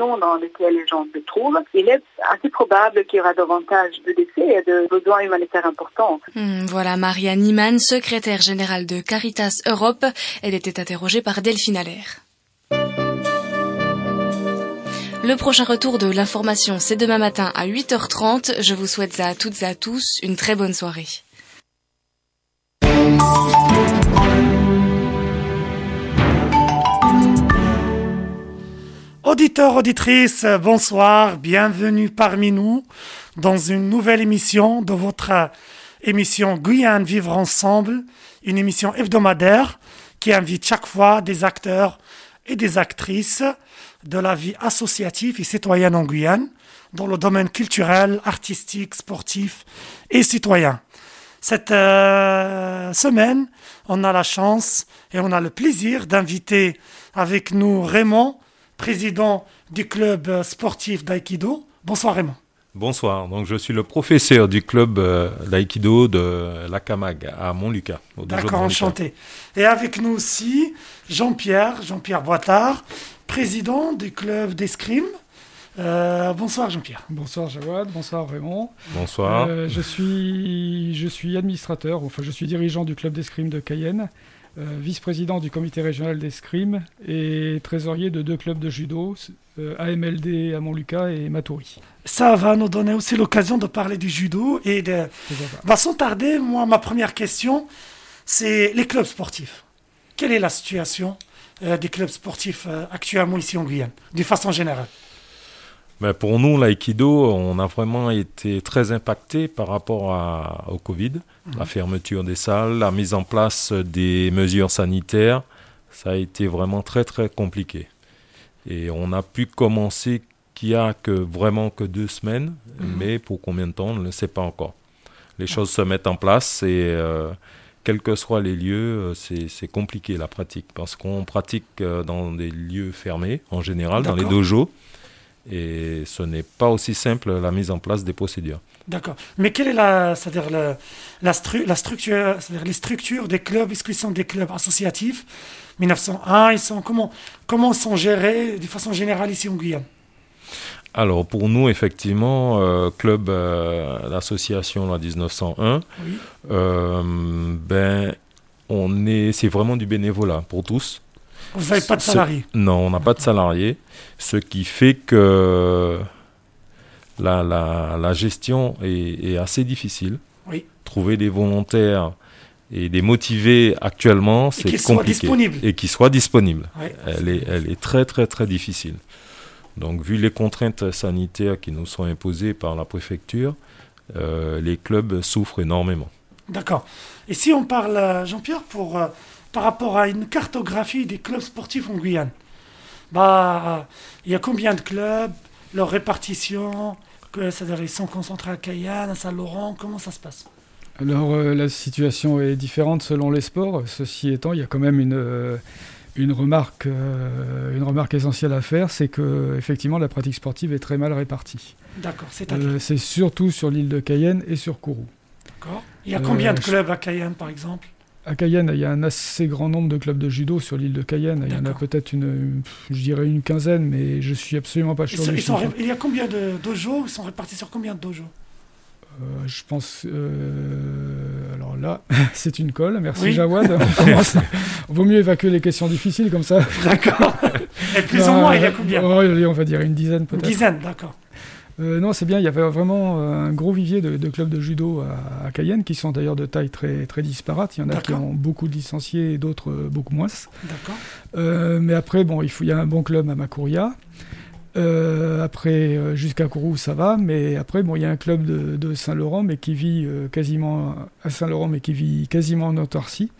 dans lesquelles les gens se trouvent, il est assez probable qu'il y aura davantage de décès et de besoins humanitaires importants. Hmm, voilà Marianne Iman, secrétaire générale de Caritas Europe. Elle était interrogée par Delphine Allaire. Le prochain retour de l'information, c'est demain matin à 8h30. Je vous souhaite à toutes et à tous une très bonne soirée. Auditeurs, auditrices, bonsoir, bienvenue parmi nous dans une nouvelle émission de votre émission Guyane Vivre Ensemble, une émission hebdomadaire qui invite chaque fois des acteurs et des actrices de la vie associative et citoyenne en Guyane, dans le domaine culturel, artistique, sportif et citoyen. Cette euh, semaine, on a la chance et on a le plaisir d'inviter avec nous Raymond, président du club sportif d'Aïkido. Bonsoir Raymond. Bonsoir, donc je suis le professeur du club euh, d'Aïkido de la Camag à Montlucas. D'accord, enchanté. Et avec nous aussi Jean-Pierre, Jean-Pierre Boitard, président du club d'escrime. Euh, bonsoir Jean-Pierre. Bonsoir Jawad, bonsoir Raymond. Bonsoir. Euh, je, suis, je suis administrateur, enfin je suis dirigeant du club d'escrime de Cayenne, euh, vice-président du comité régional d'escrime et trésorier de deux clubs de judo, AMLD à Montlucas et Matoury. Ça va nous donner aussi l'occasion de parler du judo et de... Bah, sans tarder, moi ma première question, c'est les clubs sportifs. Quelle est la situation euh, des clubs sportifs euh, actuellement ici en Guyane, de façon générale? Pour nous, l'aïkido, on a vraiment été très impacté par rapport à, au Covid, mhm. la fermeture des salles, la mise en place des mesures sanitaires. Ça a été vraiment très très compliqué. Et on a pu commencer qu'il n'y a que vraiment que deux semaines, mhm. mais pour combien de temps, on ne le sait pas encore. Les choses se mettent en place et euh, quels que soient les lieux, euh, c'est compliqué la pratique parce qu'on pratique euh, dans des lieux fermés en général, dans les dojos, et ce n'est pas aussi simple la mise en place des procédures. D'accord. Mais quelle est la, c'est-à-dire la, la, structure, c'est-à-dire les structures des clubs, est-ce qu'ils sont des clubs associatifs? 1901, ils sont comment, comment sont gérés de façon générale ici en Guyane? Alors pour nous, effectivement, euh, club euh, l'association la 1901, euh, ben on est, c'est vraiment du bénévolat pour tous. Vous n'avez pas de salariés Non, on n'a pas de salariés, ce qui fait que la, la, la gestion est, est, assez difficile. Oui. Trouver des volontaires et des motivés actuellement, c'est compliqué. Et qui soient disponibles. Oui. Elle, est, elle est très très très difficile. Donc, vu les contraintes sanitaires qui nous sont imposées par la préfecture, euh, les clubs souffrent énormément. D'accord. Et si on parle, euh, Jean-Pierre, pour, euh, par rapport à une cartographie des clubs sportifs en Guyane, bah, il y a combien de clubs, leur répartition, c'est-à-dire ils sont concentrés à Cayenne, à Saint-Laurent, comment ça se passe? Alors, la situation est différente selon les sports. Ceci étant, il y a quand même une une remarque, euh, une remarque essentielle à faire, c'est que effectivement la pratique sportive est très mal répartie. D'accord, c'est euh, C'est surtout sur l'île de Cayenne et sur Kourou. D'accord. Il y a combien de euh, clubs à Cayenne, par exemple? À Cayenne, il y a un assez grand nombre de clubs de judo sur l'île de Cayenne. Il y en a peut-être une, je dirais une quinzaine, mais je suis absolument pas sûr. il y a combien de dojos Ils sont répartis sur combien de dojos euh, je pense. Euh, alors là, c'est une colle. Merci Jawad. On Vaut mieux évacuer les questions difficiles comme ça. D'accord. Et plus ou moins, il y a combien? oh, On va dire une dizaine peut-être. Une dizaine, d'accord. Euh, non, c'est bien. Il y avait vraiment un gros vivier de, clubs de judo à, Cayenne, qui sont d'ailleurs de taille très, très disparate. Il y en a qui ont beaucoup de licenciés et d'autres beaucoup moins. D'accord. mais après, bon, il, faut, il y a un bon club à Macouria. Euh, après, euh, jusqu'à Kourou, ça va, mais après, bon, il y a un club de, Saint-Laurent, mais qui vit euh, quasiment à Saint-Laurent, mais qui vit quasiment en autarcie,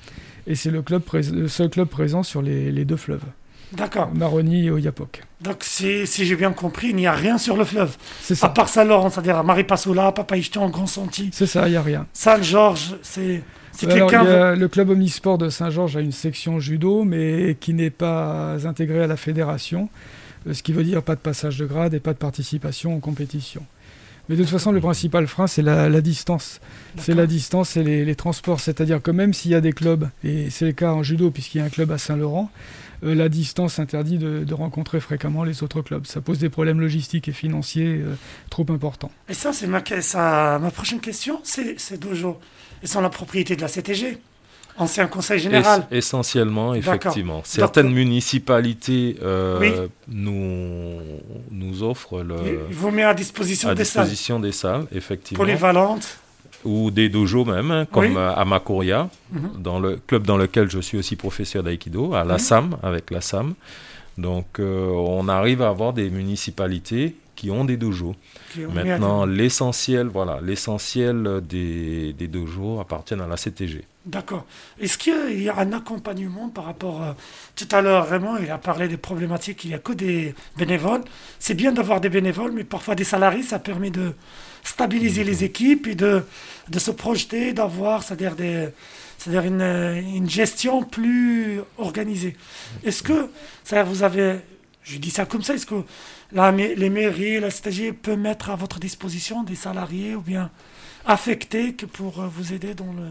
et c'est le, club le seul club présent sur les, deux fleuves. D'accord. Maroni et Oyapok. Donc, si, j'ai bien compris, il n'y a rien sur le fleuve. C'est ça. À part Saint-Laurent, c'est-à-dire Maripasoula, Papaïchtan, Grand Santi. C'est ça, il n'y a rien. Saint-Georges, c'est. Si quelqu'un Le club omnisport de Saint-Georges a une section judo, mais qui n'est pas intégrée à la fédération. Euh, ce qui veut dire pas de passage de grade et pas de participation en compétition. Mais de toute façon, le principal frein, c'est la, distance. C'est la distance et les, transports. C'est-à-dire que même s'il y a des clubs, et c'est le cas en judo puisqu'il y a un club à Saint-Laurent, euh, la distance interdit de, de, rencontrer fréquemment les autres clubs. Ça pose des problèmes logistiques et financiers euh, trop importants. Et ça, c'est ma, ça, ma prochaine question. C'est ces dojos, ils sont la propriété de la CTG Ancien conseil général Essentiellement, effectivement. Certaines municipalités euh, nous, nous offrent le. Il vous met à disposition à des disposition salles. des salles, effectivement. Polyvalentes ou des dojos même, hein, comme à Makoria, mhm. dans le club dans lequel je suis aussi professeur d'aïkido, à la SAM, avec la SAM. Donc euh, on arrive à avoir des municipalités qui ont des dojos. Maintenant, l'essentiel, voilà, l'essentiel des, des, dojos appartiennent à la CTG. D'accord. Est-ce qu'il y a un accompagnement par rapport à... Tout à l'heure, vraiment, il a parlé des problématiques, il n'y a que des bénévoles. C'est bien d'avoir des bénévoles, mais parfois des salariés, ça permet de stabiliser les équipes et de, de se projeter, d'avoir, c'est-à-dire des... C'est-à-dire une, une, gestion plus organisée. Est-ce que, c'est-à-dire vous avez, je dis ça comme ça, est-ce que la, les mairies, la CTG peut mettre à votre disposition des salariés ou bien affectés que pour vous aider dans le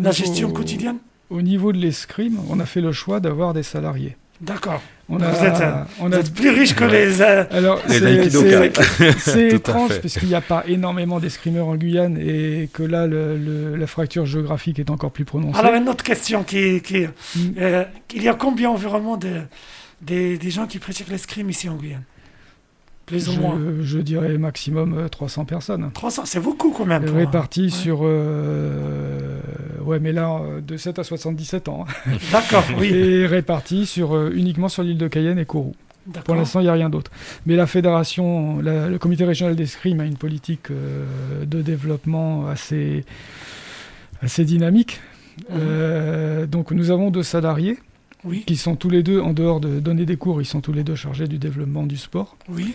la gestion quotidienne? Au niveau de l'escrime, on a fait le choix d'avoir des salariés. D'accord. On a, vous, êtes, on a... plus riche que les. Euh, Alors, c'est étrange parce qu'il n'y a pas énormément d'escrimeurs en Guyane et que là, le, la fracture géographique est encore plus prononcée. Alors, une autre question qui, qui mm. euh, il y a combien environ de, des, des gens qui pratiquent l'escrime ici en Guyane? Plus ou moins. Je dirais maximum 300 euh, personnes. 300, c'est beaucoup quand même. Répartis sur. Euh, ouais, mais là, euh, de 7 à 77 ans. D'accord, oui. Et répartis sur, uniquement sur l'île de Cayenne et Kourou. Pour l'instant, il n'y a rien d'autre. Mais la fédération, le comité régional d'escrime a une politique de développement assez, assez dynamique. Mhm. donc, nous avons deux salariés qui sont tous les deux, en dehors de donner des cours, ils sont tous les deux chargés du développement du sport. Oui.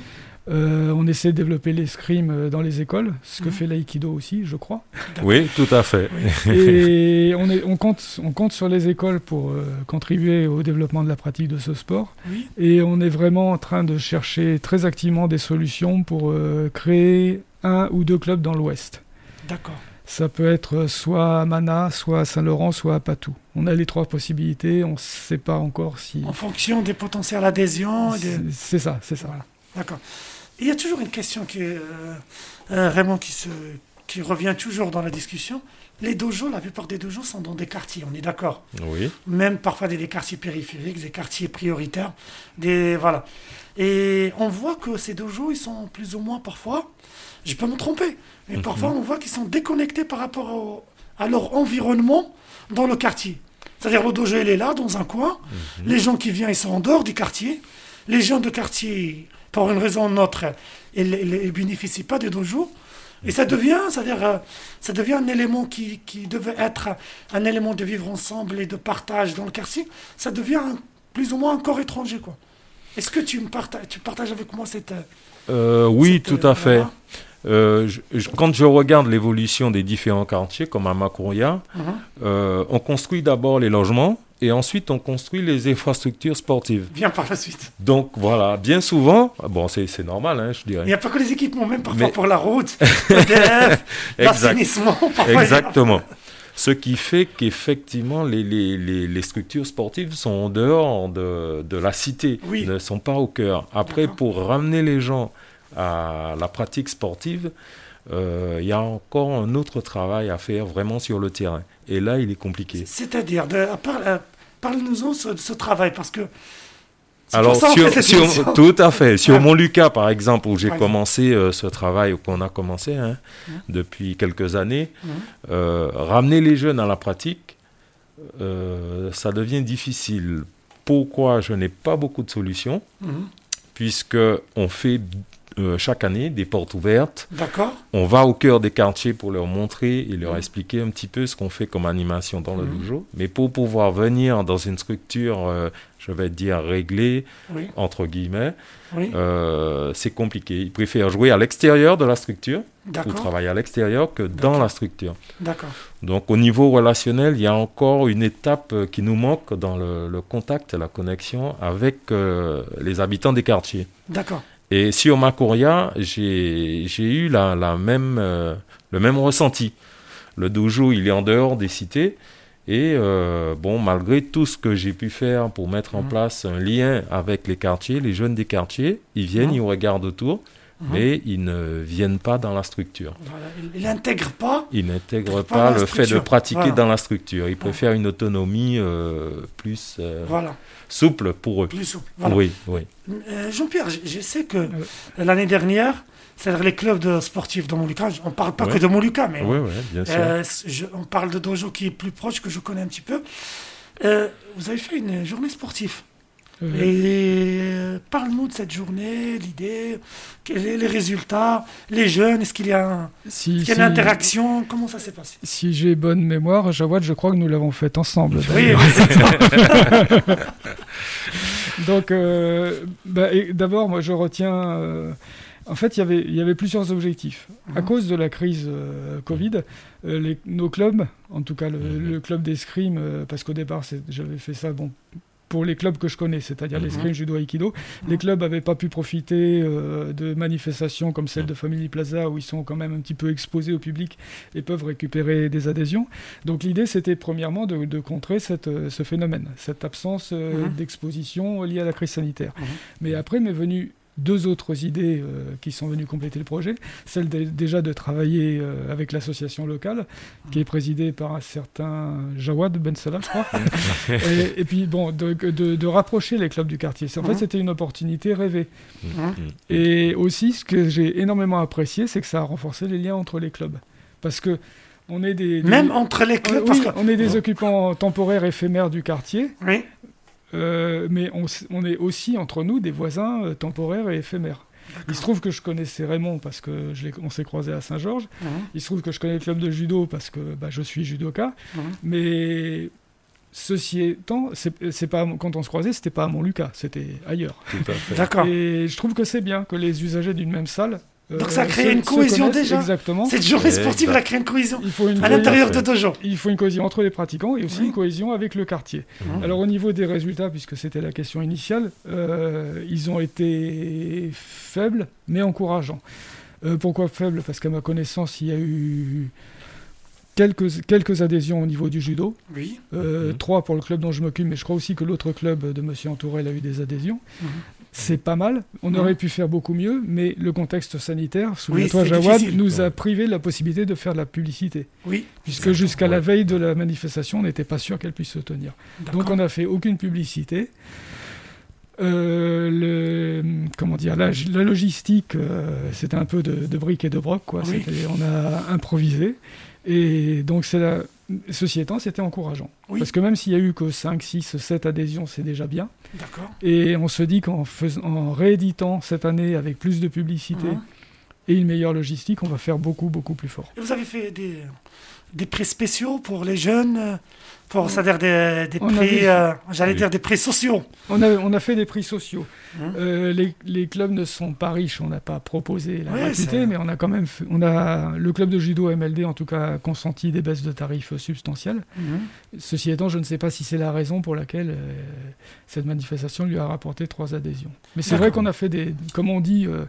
Euh, on essaie de développer l'escrime euh, dans les écoles, ce que mhm. fait l'aïkido aussi, je crois. Oui, tout à fait. Et on, est, on, compte, on compte sur les écoles pour euh, contribuer au développement de la pratique de ce sport. Oui. Et on est vraiment en train de chercher très activement des solutions pour créer un ou deux clubs dans l'Ouest. D'accord. Ça peut être soit à Mana, soit à Saint-Laurent, soit à Patou. On a les trois possibilités, on ne sait pas encore si... En fonction des potentiels adhésions C'est ça, c'est ça. D'accord. Il y a toujours une question qui, euh, euh qui, se, qui revient toujours dans la discussion. Les dojos, la plupart des dojos sont dans des quartiers, on est d'accord? Oui. Même parfois des, des, quartiers périphériques, des quartiers prioritaires. Des, voilà. Et on voit que ces dojos, ils sont plus ou moins parfois je peux me tromper, mais mhm. parfois on voit qu'ils sont déconnectés par rapport à leur environnement dans le quartier. C'est-à-dire le dojo, il est là, dans un coin. Mhm. Les gens qui viennent, ils sont en dehors du quartier. Les gens de quartier, pour une raison ou une autre, ils ne bénéficient pas du dojo. Et ça devient, c'est-à-dire, euh, ça devient un élément qui, qui, devait être un élément de vivre ensemble et de partage dans le quartier. Ça devient plus ou moins un corps étranger, quoi. Est-ce que tu, me partages, tu partages avec moi cette... Euh, oui, tout à fait. Euh, quand je regarde l'évolution des différents quartiers, comme à Makuria, uh-huh. euh, on construit d'abord les logements et ensuite on construit les infrastructures sportives. Bien par la suite. Donc voilà, bien souvent, bon c'est normal, hein, je dirais. Il n'y a pas que les équipements, même parfois pour la route, l'assainissement. Exactement. Ce qui fait qu'effectivement, les, les, les, structures sportives sont en dehors de, de la cité, ne sont pas au cœur. Après, pour ramener les gens à la pratique sportive, euh, il y a encore un autre travail à faire vraiment sur le terrain. Et là, il est compliqué. C'est-à-dire, parle-nous de ce travail, parce que alors, sur, tout à fait. Sur ah. mon Lucas, par exemple, où j'ai commencé euh, ce travail, qu'on a commencé hein, depuis quelques années, euh, ramener les jeunes à la pratique, ça devient difficile. Pourquoi je n'ai pas beaucoup de solutions? Mmh. Puisque on fait euh, chaque année des portes ouvertes. D'accord. On va au cœur des quartiers pour leur montrer et leur expliquer un petit peu ce qu'on fait comme animation dans le mhm. dojo. Mais pour pouvoir venir dans une structure, euh, je vais dire réglée, entre guillemets, euh, c'est compliqué. Ils préfèrent jouer à l'extérieur de la structure ou travailler à l'extérieur que dans la structure. D'accord. Donc au niveau relationnel, il y a encore une étape qui nous manque dans le, le contact, la connexion avec les habitants des quartiers. D'accord. Et sur Makuria, j'ai eu la, même, euh, le même ressenti. Le dojo, il est en dehors des cités. Et euh, bon, malgré tout ce que j'ai pu faire pour mettre en Mhm. place un lien avec les quartiers, les jeunes des quartiers, ils viennent, Mhm. ils regardent autour, Mhm. mais ils ne viennent pas dans la structure. Voilà, il n'intègre pas. Ils n'intègrent Pas le fait de pratiquer Voilà. dans la structure. Ils préfèrent une autonomie euh, plus euh, Voilà, souple pour eux. plus souple. Voilà. Oui, oui. Jean-Pierre, je, je sais que l'année dernière, c'est-à-dire les clubs de sportifs de Molucca, on ne parle pas Ouais. que de Molucca, mais bien sûr. euh, je- on parle de dojo qui est plus proche, que je connais un petit peu. Euh, vous avez fait une journée sportive. Et euh, parle-nous de cette journée, l'idée, quels sont les résultats, les jeunes, est-ce qu'il y a, un- si, est-ce qu'il y a si- une interaction, comment ça s'est passé? Si j'ai bonne mémoire, Jawad, je crois que nous l'avons fait ensemble. Oui, d'ailleurs. oui, c'est ça. Donc, euh, bah, d'abord, moi, je retiens. euh, en fait, il y avait- il y avait plusieurs objectifs. À Mhm. cause de la crise euh, Covid, euh, les- nos clubs, en tout cas le, Mhm. le club d'escrime, euh, parce qu'au départ, j'avais fait ça bon, pour les clubs que je connais, c'est-à-dire Mhm. l'escrime, judo, aikido. Les clubs n'avaient pas pu profiter euh, de manifestations comme celle de Family Plaza, où ils sont quand même un petit peu exposés au public et peuvent récupérer des adhésions. Donc l'idée, c'était premièrement de, de contrer cette, ce phénomène, cette absence Mhm. d'exposition liée à la crise sanitaire. Mhm. Mais après m'est venu deux autres idées euh, qui sont venues compléter le projet. Celle de- déjà de travailler euh, avec l'association locale, qui est présidée par un certain Jawad Ben Salah, je crois. et, et puis bon, de, de- de rapprocher les clubs du quartier. En fait, Mhm. c'était une opportunité rêvée. Mhm. Et aussi, ce que j'ai énormément apprécié, c'est que ça a renforcé les liens entre les clubs. Parce que on est des, des- Même entre les clubs, Oui, parce que... on est des occupants temporaires éphémères du quartier, Oui, euh, mais on, est aussi entre nous des voisins euh, temporaires et éphémères. Il se trouve que je connaissais Raymond parce que je on s'est croisé à Saint-Georges. Il se trouve que je connais le club de judo parce que bah, je suis judoka. Mais ceci étant, c'est pas quand on se croisait, c'était pas à Montlucas, c'était ailleurs. D'accord. Et je trouve que c'est bien que les usagers d'une même salle. Euh, Donc ça crée se- une cohésion déjà. Exactement. Cette journée sportive, elle a créé une cohésion Il faut une à l'intérieur de dojo. il faut une cohésion entre les pratiquants et aussi Oui. une cohésion avec le quartier. Mhm. Alors au niveau des résultats, puisque c'était la question initiale, euh, ils ont été faibles mais encourageants. Euh, pourquoi faibles? Parce qu'à ma connaissance, il y a eu quelques, quelques adhésions au niveau du judo. Oui. Euh, Mhm. Trois pour le club dont je m'occupe, mais je crois aussi que l'autre club de Monsieur Antourel a eu des adhésions. Mhm. C'est pas mal. On aurait pu faire beaucoup mieux, mais le contexte sanitaire, souviens-toi, Jawad, difficile. nous a privé de la possibilité de faire de la publicité. Oui. Puisque jusqu'à la veille de la manifestation, on n'était pas sûr qu'elle puisse se tenir. Donc on n'a fait aucune publicité. Euh, le, comment dire, la, la logistique, euh, c'était un peu de, de briques et de broc. Quoi. Oui. C'était- On a improvisé. Et donc, c'est la- ceci étant, c'était encourageant. Oui. Parce que même s'il y a eu que 5, 6, 7 adhésions, c'est déjà bien. D'accord. Et on se dit qu'en fais- en rééditant cette année avec plus de publicité Mhm. Et une meilleure logistique, on va faire beaucoup, beaucoup plus fort. Et vous avez fait des, des prix spéciaux pour les jeunes, pour, c'est-à-dire des, des prix, avait- euh, j'allais Oui. dire des prix sociaux. On a, on a fait des prix sociaux. Mhm. Euh, les, les clubs ne sont pas riches, on n'a pas proposé la gratuité, c'est- mais on a quand même, fait- on a le club de judo MLD en tout cas a consenti des baisses de tarifs substantielles. Mhm. Ceci étant, je ne sais pas si c'est la raison pour laquelle euh, cette manifestation lui a rapporté trois adhésions. Mais c'est vrai qu'on a fait des, comme on dit euh,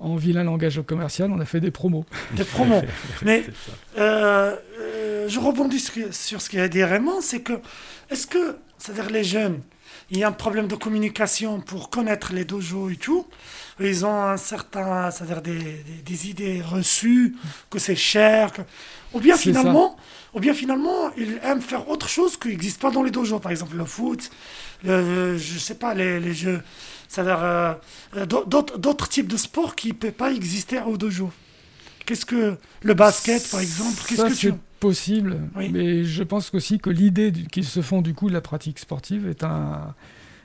en vilain langage commercial, on a fait des promos. Des promos. Mais euh, euh, je rebondis sur, sur ce qu'il a dit Raymond, c'est que, est-ce que, c'est-à-dire les jeunes, il y a un problème de communication pour connaître les dojos et tout Ils ont un certain, c'est-à-dire des, des- des idées reçues, que c'est cher, que... ou bien ça. finalement, ou bien finalement, ils aiment faire autre chose qui n'existe pas dans les dojos, par exemple le foot, le, je sais pas, les, les jeux, c'est-à-dire euh, euh, d'autres types de sports qui ne peuvent pas exister au dojo. Qu'est-ce que le basket, par exemple Qu'est-ce Ça, que tu c'est possible, Oui. mais je pense aussi que l'idée qu'ils se font du coup de la pratique sportive est, un,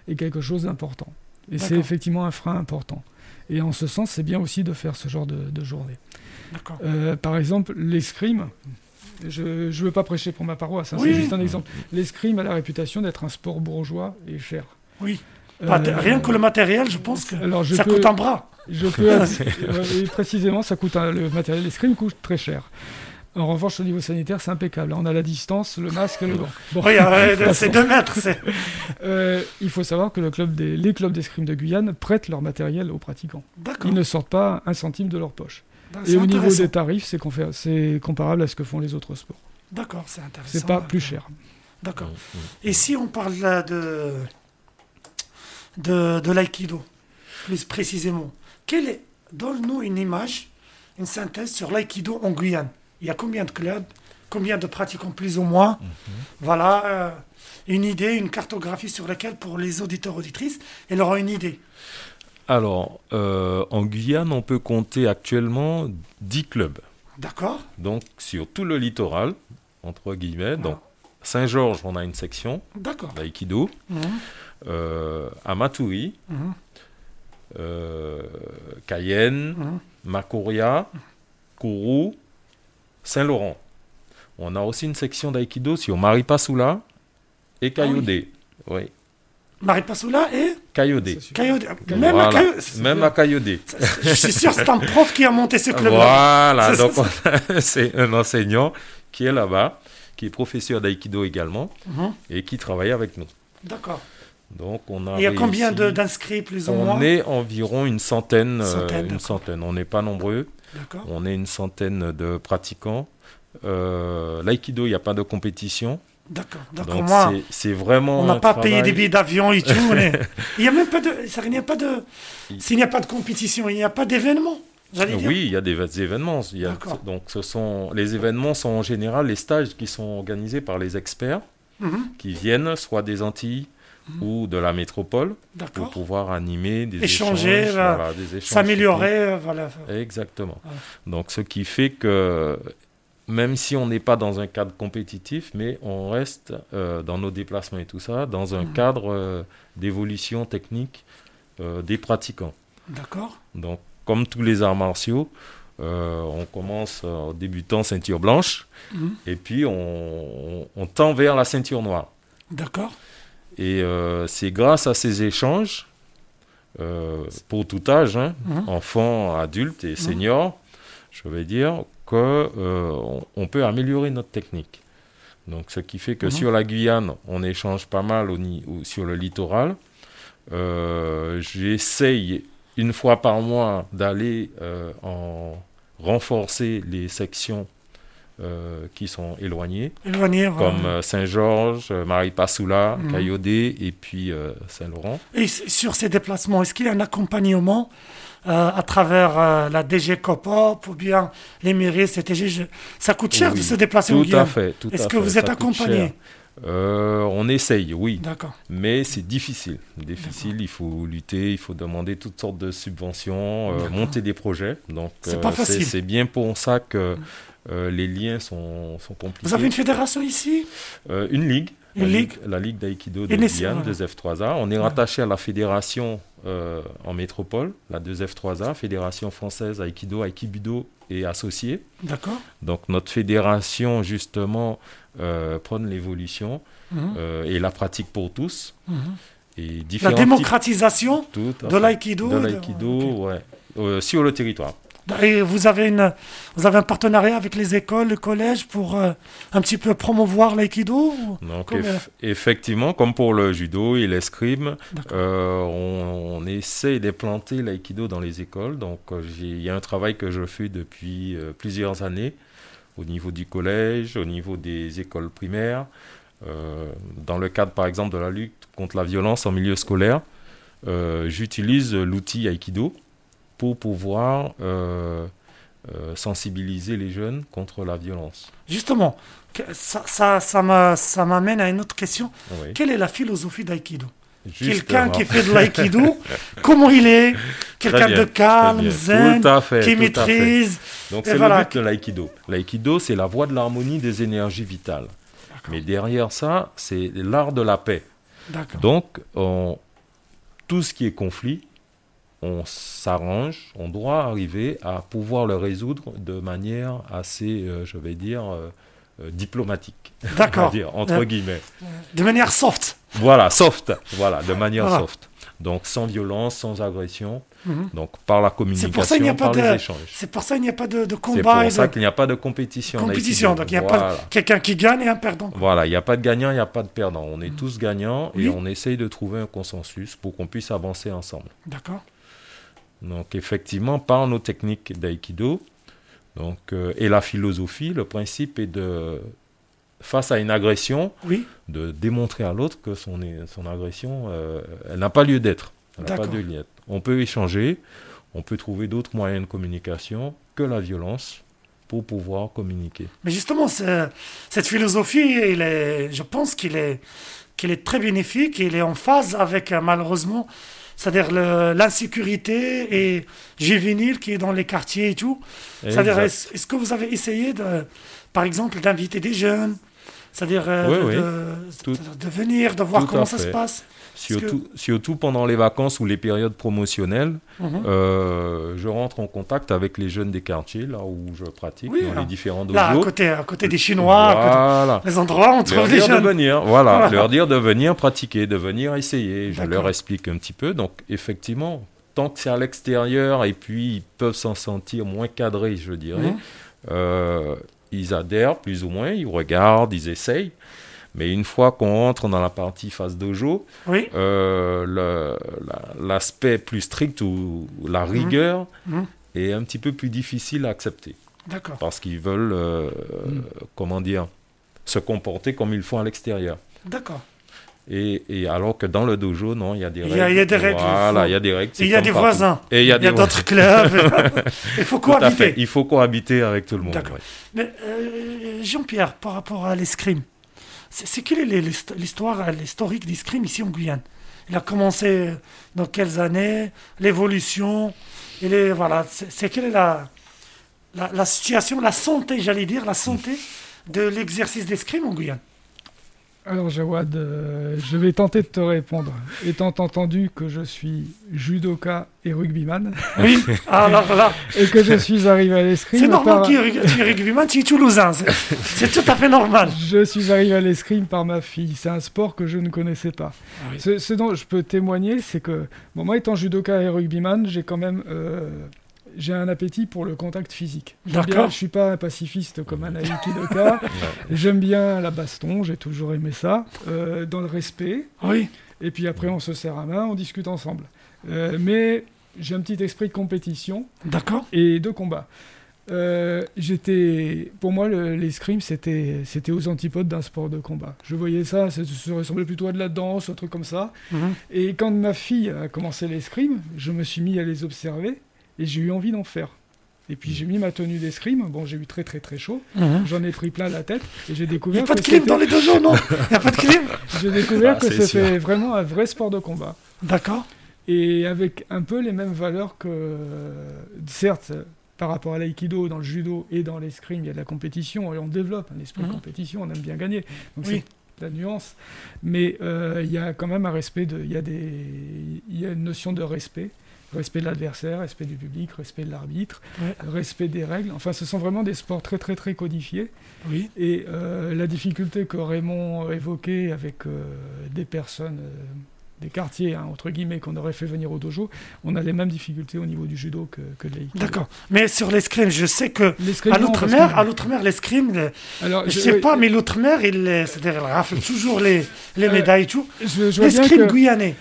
est quelque chose d'important. Et c'est effectivement un frein important. Et en ce sens, c'est bien aussi de faire ce genre de, de journée. Euh, par exemple, l'escrime, je ne veux pas prêcher pour ma paroisse, hein, Oui. c'est juste un exemple. L'escrime a la réputation d'être un sport bourgeois et cher. Oui. Euh, rien que le matériel, je pense que alors je ça peux- coûte un bras. Je peux euh, et précisément, ça coûte un- le matériel d'escrime coûte très cher. En revanche, au niveau sanitaire, c'est impeccable. On a la distance, le masque et le gant. Bon, Oui, euh, c'est deux mètres. euh, il faut savoir que le club des, les clubs d'escrime de Guyane prêtent leur matériel aux pratiquants. Ils ne sortent pas un centime de leur poche. Bah, Et au niveau des tarifs, c'est confé- comparable à ce que font les autres sports. D'accord, c'est intéressant. C'est pas plus cher. D'accord. Et si on parle là de, de, de l'aïkido, plus précisément, quel est, donne-nous une image, une synthèse sur l'aïkido en Guyane. Il y a combien de clubs, combien de pratiquants plus ou moins Voilà, euh, une idée, une cartographie sur laquelle, pour les auditeurs auditrices, elle aura une idée. Alors, euh, en Guyane, on peut compter actuellement 10 clubs. D'accord Donc, sur tout le littoral, entre guillemets. Donc, Saint-Georges, on a une section D'accord. d'aïkido. Mhm, Euh, à Matoury, mhm, euh, Cayenne. Macoria, Kourou, Saint-Laurent. On a aussi une section d'aïkido sur Maripasoula et Kayodé. oui. Maripasoula et Kayodé. Kayode. Même Voilà. à Kayode. Même à Kayodé. Je suis sûr que c'est un prof qui a monté ce club-là. Voilà, donc c'est un enseignant qui est là-bas, qui est professeur d'aïkido également Mhm, et qui travaille avec nous. D'accord. Donc on a Il y a combien réussi- d'inscrits plus ou On moins est environ une centaine, euh, Centaine, une centaine. On n'est pas nombreux. On est une centaine de pratiquants. Euh, L'aïkido, il n'y a pas de compétition. D'accord. D'accord. Donc Moi, c'est- vraiment. on n'a pas payé des billets d'avion et tout. on est- Il n'y a même pas de. ça, Il n'y a pas de. Il- S'il n'y a pas de compétition, il n'y a pas d'événement. Oui, il y a des événements. Il y a- D'accord. donc ce sont les événements sont en général les stages qui sont organisés par les experts Mhm, qui viennent soit des Antilles ou de la métropole pour pouvoir animer des Échanger, échanges, là, voilà, des échanges S'améliorer, euh, voilà. Exactement. Voilà. Donc, ce qui fait que même si on n'est pas dans un cadre compétitif, mais on reste euh, dans nos déplacements et tout ça, dans un Mhm. cadre euh, d'évolution technique euh, des pratiquants. D'accord. Donc, comme tous les arts martiaux, euh, on commence en débutant ceinture blanche, Mhm, et puis on, on- on tend vers la ceinture noire. D'accord. Et euh, c'est grâce à ces échanges, euh, pour tout âge, hein, Mhm. enfants, adultes et seniors, je vais dire, que euh, on, peut améliorer notre technique. Donc, ce qui fait que sur la Guyane, on échange pas mal au, sur le littoral. J'essaye une fois par mois d'aller en renforcer les sections euh, qui sont éloignées Éloigné. voilà. comme euh, Saint-Georges, euh, Maripasoula, Mhm. Cayodé et puis Saint-Laurent. Et sur ces déplacements, est-ce qu'il y a un accompagnement euh, à travers euh, la DG Copop ou bien les mairies, CTG je- Ça coûte cher Oui, de se déplacer Tout à Guyane. fait. Est-ce à que vous êtes accompagné? Euh, On essaye, oui, D'accord. mais c'est difficile. Difficile, il faut lutter, il faut demander toutes sortes de subventions, monter des projets. Donc, C'est pas facile. c'est bien pour ça que euh, les liens sont, sont compliqués. Vous avez une fédération ici? Euh, une ligue. Une la ligue La Ligue d'aïkido de Guyane, voilà. 2F3A. On est rattaché à la fédération euh, en métropole, la 2F3A, Fédération française Aïkido, Aikibudo et associés. D'accord. Donc notre fédération, justement, prône l'évolution Mhm. et la pratique pour tous. Mhm. Et La démocratisation types- tout de l'aïkido. De l'aïkido, ouais. Sur le territoire. Et vous avez, une, vous avez un partenariat avec les écoles, le collège pour euh, un petit peu promouvoir l'aïkido Donc Comme, eff- effectivement, comme pour le judo et l'escrime, euh, on, on essaie d'implanter l'aïkido dans les écoles. Donc euh, il y a un travail que je fais depuis euh, plusieurs années au niveau du collège, au niveau des écoles primaires, dans le cadre par exemple de la lutte contre la violence en milieu scolaire. J'utilise l'outil aïkido pour pouvoir euh, euh, sensibiliser les jeunes contre la violence. Justement, ça, ça, ça m'a- ça m'amène à une autre question. Oui. Quelle est la philosophie d'aïkido Quelqu'un qui fait de l'aïkido, comment il est? Quelqu'un de calme, zen, fait, qui maîtrise. Donc c'est voilà. le but de l'aïkido. L'aïkido, c'est la voie de l'harmonie des énergies vitales. Mais derrière ça, c'est l'art de la paix. Donc, on- tout ce qui est conflit, on s'arrange, on doit arriver à pouvoir le résoudre de manière assez, euh, je vais dire, euh, euh, diplomatique. D'accord. entre guillemets. De manière soft. Voilà, soft. Voilà, de manière Voilà. soft. Donc, sans violence, sans agression. Mhm. Donc, par la C'est pour communication, ça qu'il n'y a pas par de- les échanges. C'est pour ça qu'il n'y a pas de, de C'est combat et pour ça de qu'il n'y a pas de compétition. compétition. Donc il n'y a Voilà. pas quelqu'un qui gagne et un perdant. Voilà, il n'y a pas de gagnant, il n'y a pas de perdant. On est tous gagnants Oui. et on essaye de trouver un consensus pour qu'on puisse avancer ensemble. D'accord. Donc effectivement, par nos techniques d'aïkido donc, euh, et la philosophie, le principe est de face à une agression, Oui. de démontrer à l'autre que son, son agression, euh, elle n'a pas lieu d'être. Elle n'a pas D'accord. de lieu d'être. On peut échanger, on peut trouver d'autres moyens de communication que la violence pour pouvoir communiquer. Mais justement, ce- cette philosophie, il est, je pense qu'il est, qu'il est très bénéfique il est en phase avec, euh, malheureusement, c'est-à-dire le- l'insécurité et juvénile qui est dans les quartiers et tout. C'est-à-dire, est-ce est-ce que vous avez essayé, de, par exemple, d'inviter des jeunes? C'est-à-dire euh, Oui, de, oui. venir, de voir comment ça se passe? Surtout, surtout pendant les vacances ou les périodes promotionnelles, Mhm. euh, je rentre en contact avec les jeunes des quartiers, là où je pratique, Oui, dans là. les différents Là, à dojos. côté, à côté des Chinois, à côté- Voilà. les endroits où on trouve les dire de jeunes. venir, voilà, Voilà. leur dire de venir pratiquer, de venir essayer. Je leur explique un petit peu. Donc, effectivement, tant que c'est à l'extérieur et puis ils peuvent s'en sentir moins cadrés, je dirais, Mhm. euh, ils adhèrent plus ou moins, ils regardent, ils essayent. Mais une fois qu'on rentre dans la partie phase dojo, Oui, euh, la- l'aspect plus strict ou la rigueur Mhm. est un petit peu plus difficile à accepter d'accord. parce qu'ils veulent, euh, Mhm. comment dire, se comporter comme ils font à l'extérieur. D'accord. Et, et alors que dans le dojo, non, il y a des règles. il y a des règles, il Voilà, faut- il y a des règles. Il y a des partout. voisins. Et il y a, d'autres clubs. il faut Tout à fait. cohabiter. Il faut cohabiter avec tout le monde. D'accord. ouais. Mais euh, Jean-Pierre, par rapport à l'escrime, c'est quelle est l'hist- l'histoire, euh, l'historique d'escrime ici en Guyane? Il a commencé dans quelles années? L'évolution? Et les, voilà, c'est c'est quelle est la, la, la situation, la santé, j'allais dire, la santé de l'exercice d'escrime en Guyane? Alors Jawad, euh, je vais tenter de te répondre. Étant entendu que je suis judoka et rugbyman, Oui, alors là, et que je suis arrivé à l'escrime... c'est normal par- qu'il tu es rugbyman, tu es toulousain, c'est- c'est tout à fait normal. Je suis arrivé à l'escrime par ma fille. C'est un sport que je ne connaissais pas. Ah oui. Ce, ce dont je peux témoigner, c'est que bon, moi, étant judoka et rugbyman, j'ai quand même euh, j'ai un appétit pour le contact physique. D'accord. Je suis pas un pacifiste comme un aikidoka. J'aime bien la baston. J'ai toujours aimé ça, euh, dans le respect. Oui, Et puis après, on se serre la main, on discute ensemble. Euh, mais j'ai un petit esprit de compétition d'accord. et de combat. Euh, j'étais, pour moi, le- l'escrime, c'était, c'était aux antipodes d'un sport de combat. Je voyais ça, ça, ça ressemblait plutôt à de la danse, un truc comme ça. Mhm. Et quand ma fille a commencé l'escrime, je me suis mis à les observer et j'ai eu envie d'en faire. Et puis j'ai mis ma tenue d'escrime. Bon, j'ai eu très très très chaud. Mhm. J'en ai pris plein la tête et j'ai Il n'y découvert a pas de clim dans les dojos, non Il n'y a pas de clim j'ai découvert Ah, que c'était vraiment un vrai sport de combat. D'accord. Et avec un peu les mêmes valeurs que, certes, par rapport à l'aïkido, dans le judo et dans l'escrime, il y a de la compétition et on développe un esprit de compétition, on aime bien gagner. Donc Oui. c'est la nuance. Mais euh, il y a quand même un respect, de, il, y a des, il y a une notion de respect. Respect de l'adversaire, respect du public, respect de l'arbitre, Ouais. respect des règles. Enfin, ce sont vraiment des sports très, très, très codifiés. Oui. Et euh, la difficulté que Raymond évoquait avec euh, des personnes, euh, des quartiers, hein, entre guillemets, qu'on aurait fait venir au dojo, on a les mêmes difficultés au niveau du judo que, que de l'aïkido. D'accord. Mais sur l'escrime, je sais que à l'outre-mer, que- à l'outre-mer, l'escrime, le- Alors, je sais oui, pas, mais l'outre-mer, il, est- c'est-à-dire, il rafle toujours les, les Euh, médailles et tout. Je, je L'escrime que... guyanais.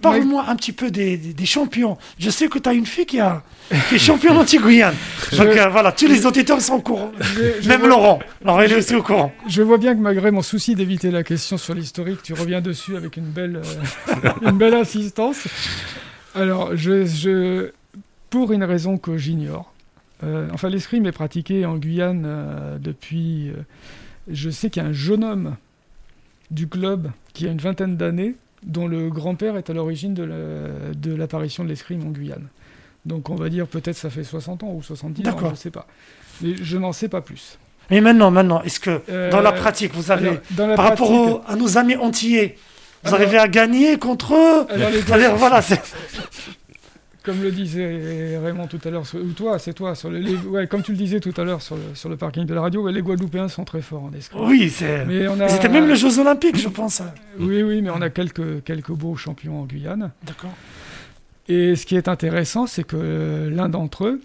Parle-moi un petit peu des, des- des champions. Je sais que tu as une fille qui, a, qui est championne anti-Guyane. Donc euh, voilà, tous les auditeurs sont au courant. je- je Même vois- Laurent. Laurent, il est aussi au courant. Je vois bien que malgré mon souci d'éviter la question sur l'historique, tu reviens dessus avec une belle, euh, une belle insistance. Alors, je, je- pour une raison que j'ignore, euh, enfin l'escrime est pratiqué en Guyane euh, depuis... euh, je sais qu'il y a un jeune homme du club qui a une vingtaine d'années, dont le grand-père est à l'origine de la- de l'apparition de l'escrime en Guyane. Donc on va dire peut-être ça fait 60 ans ou 70 ans, je ne sais pas. Mais je n'en sais pas plus. Mais maintenant, maintenant, est-ce que dans la pratique, vous avez, Alors, dans la par rapport à nos amis antillais, vous Alors- arrivez à gagner contre eux Alors, les C'est-à-dire, voilà, c'est... Comme le disait Raymond tout à l'heure, ou toi, c'est toi, sur le, les- ouais, comme tu le disais tout à l'heure sur le, sur le parking de la radio, ouais, les Guadeloupéens sont très forts en escrime. Oui, c'est... A, C'était même les Jeux Olympiques, je pense. Oui, oui, mais on a quelques, quelques beaux champions en Guyane. D'accord. Et ce qui est intéressant, c'est que l'un d'entre eux,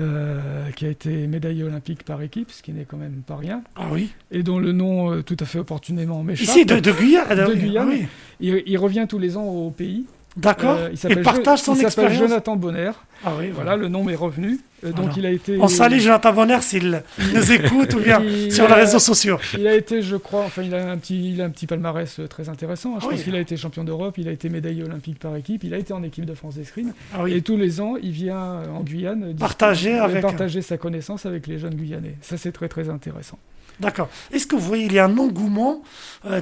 euh, qui a été médaillé olympique par équipe, ce qui n'est quand même pas rien, Ah oui. et dont le nom euh, tout à fait opportunément m'échappe, Ici, de, de Guyane. De oui, Guyane. oui. il, il revient tous les ans au pays. D'accord. Euh, il s'appelle partage son il s'appelle expérience. Jonathan Bonner. Ah oui, Voilà, le nom m'est revenu. Euh, donc il a été. On salue Jonathan Bonner s'il nous écoute ou bien sur les réseaux sociaux. Il a été, je crois, enfin il a un petit, il a un petit palmarès euh, très intéressant. Je pense qu'il a été champion d'Europe, il a été médaillé olympique par équipe, il a été en équipe de France d'escrime. Ah et tous les ans, il vient en Guyane partager avec partager sa connaissance avec les jeunes Guyanais. Ça c'est très très intéressant. D'accord. Est-ce que vous voyez il y a un engouement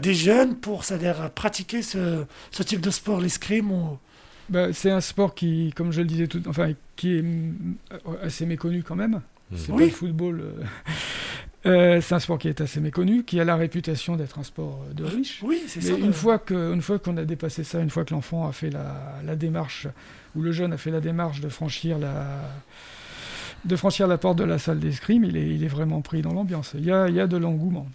des jeunes pour, c'est-à-dire pratiquer ce, ce, type de sport, l'escrime ou bah, c'est un sport qui, comme je le disais tout, enfin, qui est euh, assez méconnu quand même. Mmh. C'est le football. Euh, euh, c'est un sport qui est assez méconnu, qui a la réputation d'être un sport de riche. Oui, c'est ça. Une, fois que, une fois qu'on a dépassé ça, une fois que l'enfant a fait la, la, démarche, ou le jeune a fait la démarche de franchir la, de franchir la porte de la salle d'escrime, il est, il est vraiment pris dans l'ambiance. Il y a, il y a de l'engouement.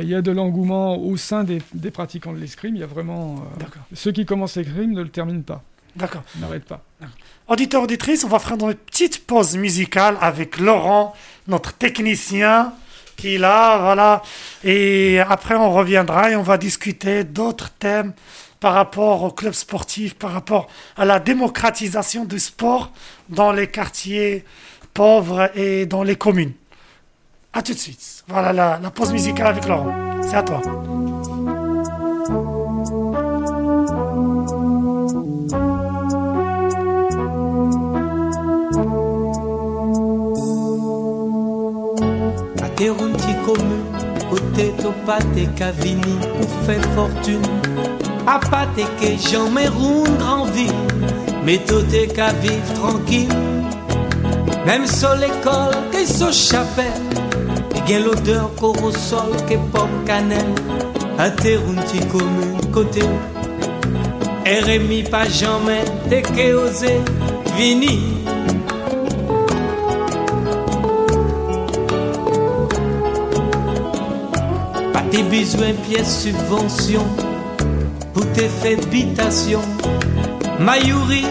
il y a de l'engouement au sein des, des pratiquants de l'escrime. Il y a vraiment. ceux qui commencent l'escrime ne le terminent pas. D'accord. N'arrête pas. Auditeurs, auditrices, on va faire une petite pause musicale avec Laurent, notre technicien, qui est là, voilà. Et après, on reviendra et on va discuter d'autres thèmes par rapport au club sportif, par rapport à la démocratisation du sport dans les quartiers pauvres et dans les communes. A tout de suite. Voilà la, pause musicale avec Laurent. C'est à toi. Te roun ti komoun, kote to pate ka vini pou fè fortun A pate ke jan men roun gran vi, me to te ka viv tranquil Mem so l'ekol ke so chapè, e gen l'odeur koro sol ke pop kanel A te roun ti komoun, kote E remi pa jan men te ke oze vini. Tes besoins pièces subvention pour tes habitation. Mayouri,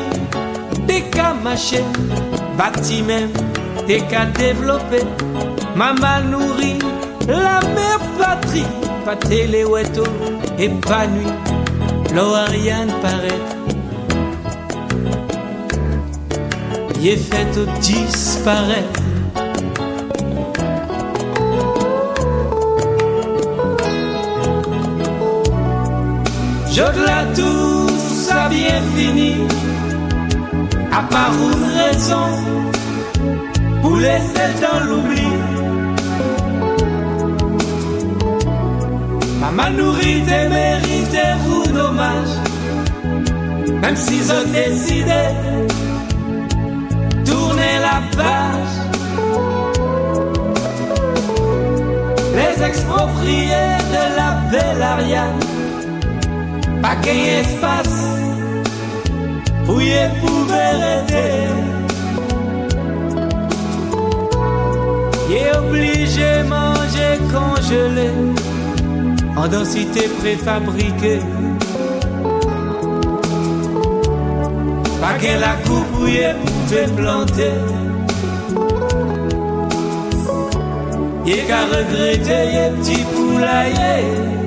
t'es qu'à bâti même, t'es qu'à développer. Maman nourrit la mère patrie, pas téléouetto, épanoui, l'eau rien paraît. Y est fait au disparaître. Je tout ça bien fini, à part une raison, pour laisser dans l'oubli. Maman nourrit et mérite vous dommage, même si ont décidé tourner la page. Les expropriés de la belle pas qu'un espace où il pouvait rester. Il est obligé manger congelé en densité préfabriquée? Pas qu'elle la coupe où il pouvait planter. Il qu'à regretter les petits poulaillers?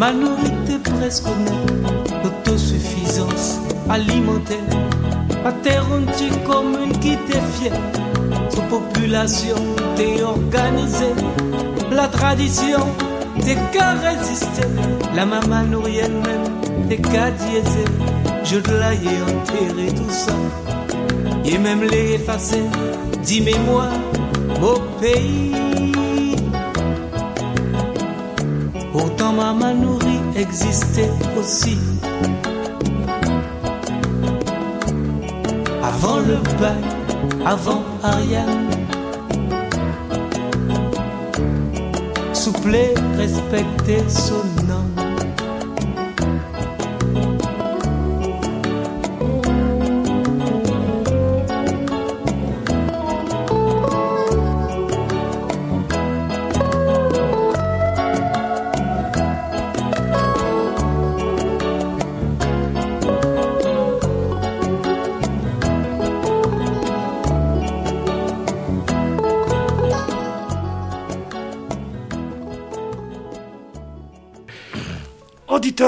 Minorité presque l'autosuffisance alimentaire. À terre comme une qui t'est fière, sa population t'est organisée. La tradition t'es qu'à résister, la maman nourrienne même t'es qu'à diaiser. Je l'ai enterré tout ça, et même les effacer, dis moi mon pays. Maman nourrie existait aussi. Avant le bail, avant Ariane. Souple, respecter son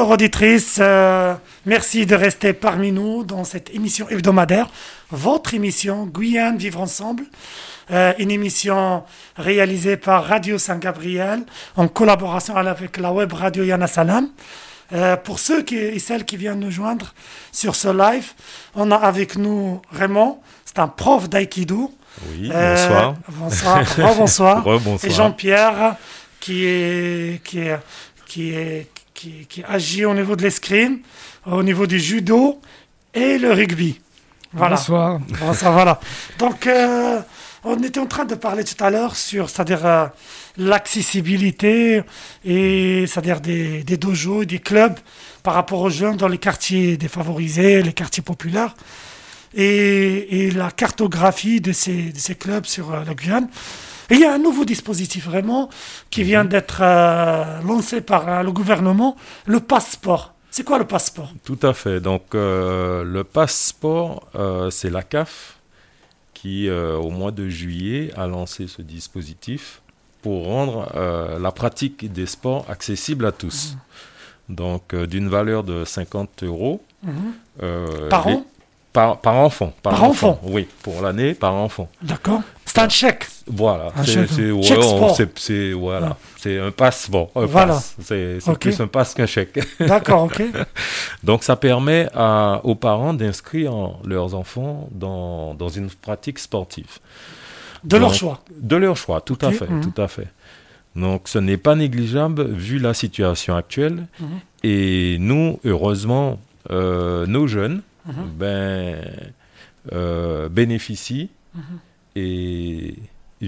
auditeurs, auditrices, euh, Merci de rester parmi nous dans cette émission hebdomadaire, votre émission Guyane Vivre Ensemble, euh, une émission réalisée par Radio Saint-Gabriel en collaboration avec la web radio Yana Salam. Euh, pour ceux qui, et celles qui viennent nous joindre sur ce live, on a avec nous Raymond, c'est un prof d'aïkido. Oui, bonsoir. bonsoir, bonsoir. bonsoir. Et Jean-Pierre, qui est, qui est, qui est, qui, qui agit au niveau de l'escrime, au niveau du judo et le rugby. Voilà. Bonsoir. Bonsoir, voilà. Donc, euh, on était en train de parler tout à l'heure sur, c'est-à-dire euh, l'accessibilité et, c'est-à-dire des, des dojos, des clubs par rapport aux jeunes dans les quartiers défavorisés, les quartiers populaires et, et la cartographie de ces, de ces clubs sur euh, la Guyane. Et il y a un nouveau dispositif vraiment qui vient d'être euh, lancé par euh, le gouvernement, le passeport. C'est quoi le passeport? Tout à fait. Donc euh, le passeport, c'est la CAF qui, au mois de juillet, a lancé ce dispositif pour rendre la pratique des sports accessible à tous. Donc euh, d'une valeur de 50 euros. Mhm. Par les- an? par, par enfant. Par enfant Oui, pour l'année, par enfant. D'accord C'est un chèque. Voilà, Un c'est chèque- c'est- ouais, on- c'est- voilà, Ah. c'est un passeport. un Voilà. passe. C'est plus un passe qu'un chèque. D'accord, ok. Donc ça permet à- aux parents d'inscrire leurs enfants dans, dans une pratique sportive. De leur choix. De leur choix, tout à fait, mhm. tout à fait. Donc ce n'est pas négligeable vu la situation actuelle. Mhm. Et nous, heureusement, euh, nos jeunes Mhm. ben, euh, bénéficient Mhm.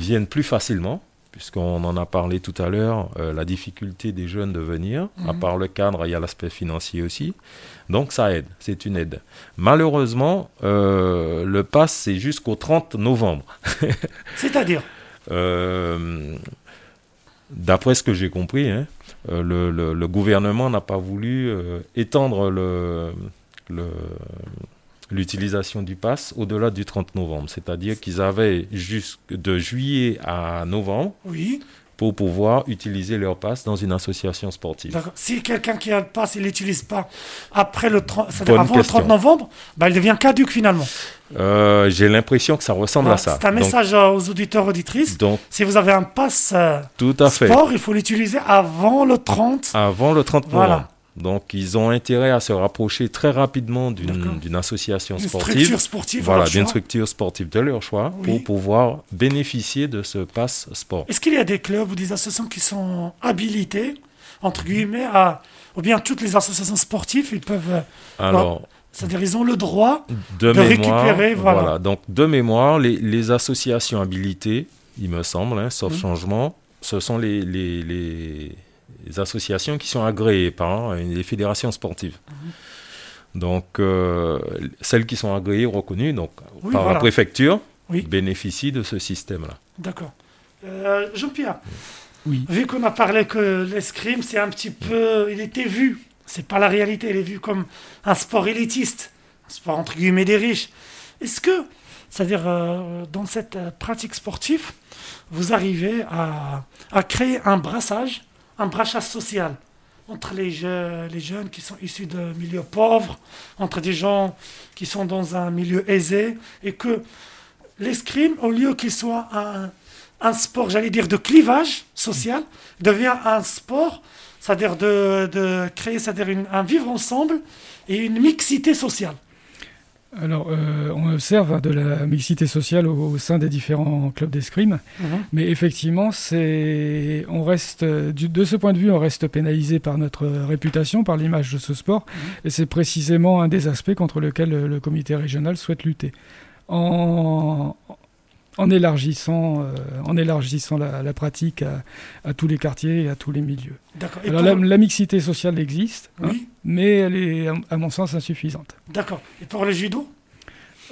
Viennent plus facilement, puisqu'on en a parlé tout à l'heure, euh, la difficulté des jeunes de venir. À Mhm. part le cadre, il y a l'aspect financier aussi. Donc ça aide, c'est une aide. Malheureusement, euh, le pass, c'est jusqu'au 30 novembre. C'est-à-dire Euh, D'après ce que j'ai compris, hein, le, le- le gouvernement n'a pas voulu étendre le- le- l'utilisation du pass au-delà du 30 novembre. C'est-à-dire qu'ils avaient de juillet à novembre Oui. pour pouvoir utiliser leur pass dans une association sportive. Si quelqu'un qui a le pass, il l'utilise pas après le 30, c'est-à-dire Bonne avant le 30 question. novembre, bah, il devient caduque finalement. Euh, j'ai l'impression que ça ressemble Ah, à ça. C'est un message aux auditeurs auditrices. Donc, Si vous avez un pass euh, tout à fait. sport, il faut l'utiliser avant le 30. Avant le 30 Voilà. Donc, ils ont intérêt à se rapprocher très rapidement d'une association Une sportive. structure sportive. Voilà, d'une structure sportive de leur choix Oui. pour pouvoir bénéficier de ce passe sport. Est-ce qu'il y a des clubs ou des associations qui sont habilités, entre guillemets, à. Ou bien toutes les associations sportives, ils peuvent. euh, Alors, C'est-à-dire, ils ont le droit. de, de mémoire, récupérer, voilà. donc de mémoire, les, les associations habilitées, il me semble, hein, sauf Mhm. changement, ce sont les, les, les- les associations qui sont agréées par hein, les fédérations sportives. Donc, euh, celles qui sont agréées, reconnues donc, Oui, par voilà. la préfecture, Oui. bénéficient de ce système-là. D'accord. Euh, Jean-Pierre, Oui. vu qu'on a parlé que l'escrime, c'est un petit peu. Il était vu. C'est pas la réalité. Il est vu comme un sport élitiste. Un sport entre guillemets des riches. Est-ce que, c'est-à-dire, euh, dans cette euh, pratique sportive, vous arrivez à, à créer un brassage, un social entre les, je- les jeunes qui sont issus de milieux pauvres, entre des gens qui sont dans un milieu aisé, et que l'escrime, au lieu qu'il soit un, sport, j'allais dire, de clivage social, devient un sport, c'est-à-dire de, de créer c'est-à-dire un vivre ensemble et une mixité sociale. Alors, euh, on observe de la mixité sociale au, au sein des différents clubs d'escrime, mais effectivement, c'est, on reste, du- de ce point de vue, on reste pénalisé par notre réputation, par l'image de ce sport, et c'est précisément un des aspects contre lequel le, le comité régional souhaite lutter. En, en élargissant, euh, en élargissant la, la pratique à, à tous les quartiers et à tous les milieux. Alors, la, la mixité sociale existe, hein, mais elle est, à- à mon sens, insuffisante. d'accord. Et pour le judo?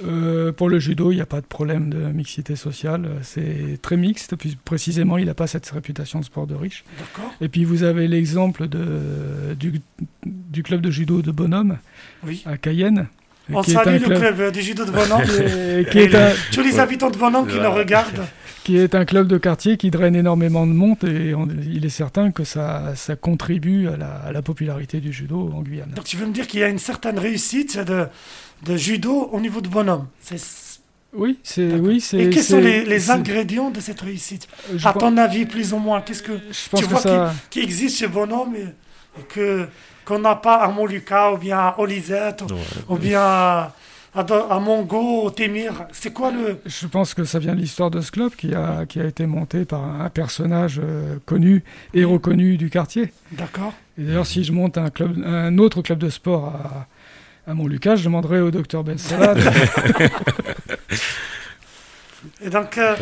Euh, pour le judo, il n'y a pas de problème de mixité sociale. C'est très mixte, puis précisément, il n'a pas cette réputation de sport de riche. D'accord. Et puis, vous avez l'exemple de, du, du club de judo de Bonhomme Oui. à Cayenne. On qui est salue un le club- club euh, du judo de Bonhomme. et qui Et est un- tous les habitants de Bonhomme qui nous regardent. qui est un club de quartier qui draine énormément de monde et il est certain que ça, ça contribue à la, à la, popularité du judo en Guyane. Donc tu veux me dire qu'il y a une certaine réussite de, de judo au niveau de bonhomme oui, c'est oui, c'est. Et quels sont les, les ingrédients de cette réussite? À ton avis, plus ou moins, qu'est-ce que je tu vois ça... qui, existe chez Bonhomme et, que qu'on n'a pas à Moluka ou bien à Olisette ou, bien à, à, Mongo, au Témir C'est quoi le Je pense que ça vient de l'histoire de ce club qui a qui a été monté par un personnage euh, connu et reconnu du quartier. D'accord. Et d'ailleurs, si je monte un club, un autre club de sport à à mon Lucas, je demanderai au docteur Ben Et donc, euh,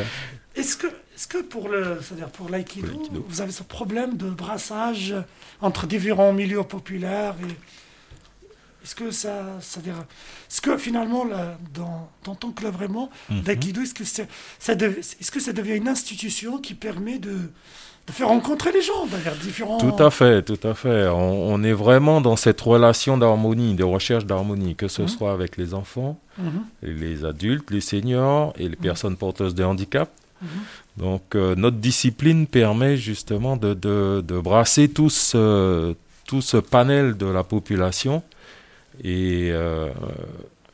est-ce que, est que pour le, c'est-à-dire pour l'aïkido, vous avez ce problème de brassage entre différents milieux populaires et est-ce que ça, c'est-à-dire, est-ce que finalement, là, dans, dans ton club vraiment mhm. d'aïkido, est-ce que ça, est-ce que ça devient une institution qui permet de de faire rencontrer les gens, d'ailleurs, différents. Tout à fait, tout à fait. On, est vraiment dans cette relation d'harmonie, de recherche d'harmonie, que ce mhm. soit avec les enfants, mhm. les adultes, les seniors et les mhm. personnes porteuses de handicap. Donc, euh, notre discipline permet justement de, de, de brasser tout ce, tout ce panel de la population et euh,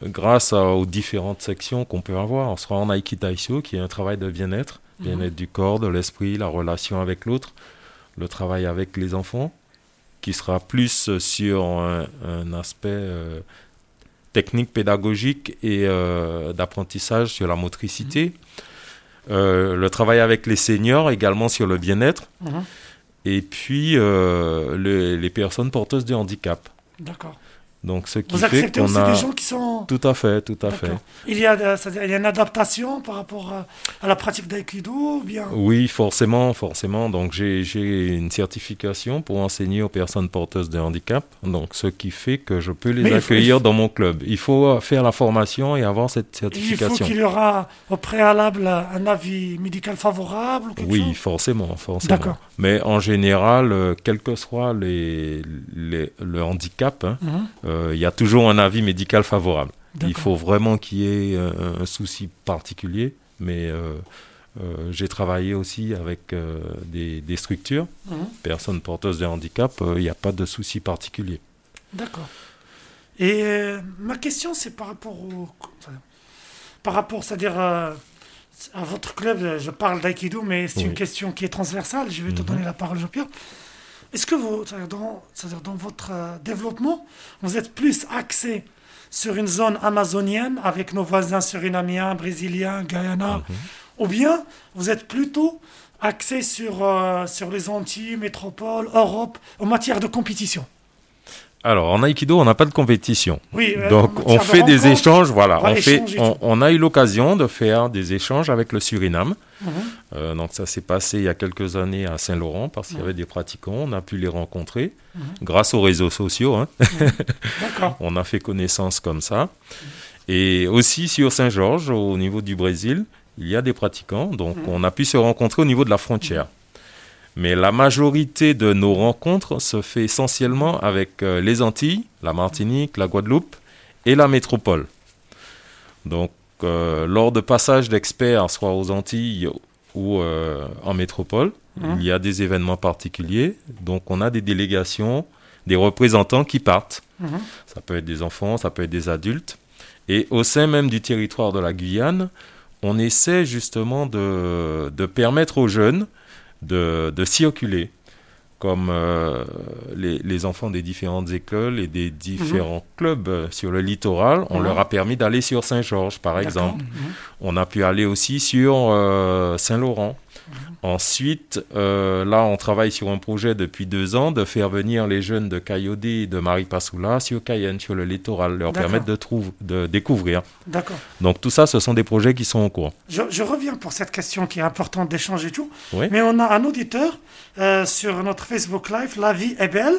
grâce aux différentes sections qu'on peut avoir. On sera en Aikitaisho, qui est un travail de bien-être bien-être du corps, de l'esprit, la relation avec l'autre, le travail avec les enfants, qui sera plus sur un, aspect euh, technique, pédagogique et d'apprentissage sur la motricité. Euh, le travail avec les seniors également sur le bien-être. Mhm. Et puis les personnes porteuses de handicap. D'accord. Donc, ce qui Vous acceptez aussi des gens qui sont... Tout à fait, tout à fait. Il y, a, il y a une adaptation par rapport à, la pratique d'aïkido bien... Oui, forcément, forcément. Donc, j'ai une certification pour enseigner aux personnes porteuses de handicap. Donc, ce qui fait que je peux les accueillir dans mon club. Il faut faire la formation et avoir cette certification. Il faut qu'il y aura au préalable un avis médical favorable Oui, forcément, forcément. D'accord. Mais en général, euh, quel que soit les, les le handicap, hein, mhm. euh, il y a toujours un avis médical favorable. Il faut vraiment qu'il y ait un, souci particulier, mais euh, j'ai travaillé aussi avec des, des, structures, mhm. personnes porteuses de handicap, il n'y a pas de souci particulier. D'accord. Et ma question, c'est par rapport au... Par rapport, c'est-à-dire à votre club, je parle d'aïkido, mais c'est une question qui est transversale. Je vais te mhm. donner la parole, Jean-Pierre. Est-ce que vous, dans, dans votre euh, développement, vous êtes plus axé sur une zone amazonienne avec nos voisins surinamiens, brésiliens, Guyana, mhm. ou bien vous êtes plutôt axé sur, euh, sur les Antilles, métropole, Europe, en matière de compétition? Alors, en Aïkido, on n'a pas de compétition. Oui, euh, Donc, on fait des échanges. Voilà, on, fait, on, a eu l'occasion de faire des échanges avec le Suriname. Mhm. Euh, donc, ça s'est passé il y a quelques années à Saint-Laurent parce qu'il y avait des pratiquants. On a pu les rencontrer mhm. grâce aux réseaux sociaux. Hein. On a fait connaissance comme ça. Et aussi sur Saint-Georges, au niveau du Brésil, il y a des pratiquants. Donc, on a pu se rencontrer au niveau de la frontière. Mais la majorité de nos rencontres se fait essentiellement avec euh, les Antilles, la Martinique, la Guadeloupe et la métropole. Donc, euh, lors de passages d'experts, soit aux Antilles ou euh, en métropole, mmh. il y a des événements particuliers. Donc, on a des délégations, des représentants qui partent. Mmh. Ça peut être des enfants, ça peut être des adultes. Et au sein même du territoire de la Guyane, on essaie justement de, de permettre aux jeunes de, circuler comme euh, les, enfants des différentes écoles et des différents mhm. clubs euh, sur le littoral, on leur a permis d'aller sur Saint-Georges, par exemple. Mhm. On a pu aller aussi sur euh, Saint-Laurent. Ensuite, euh, là, on travaille sur un projet depuis deux ans de faire venir les jeunes de Cayodé et de Maripasoula sur Cayenne, sur le littoral, leur permettre de, de découvrir. D'accord. Donc tout ça, ce sont des projets qui sont en cours. Je, reviens pour cette question qui est importante d'échanger tout. Mais on a un auditeur euh, sur notre Facebook Live, La vie est belle.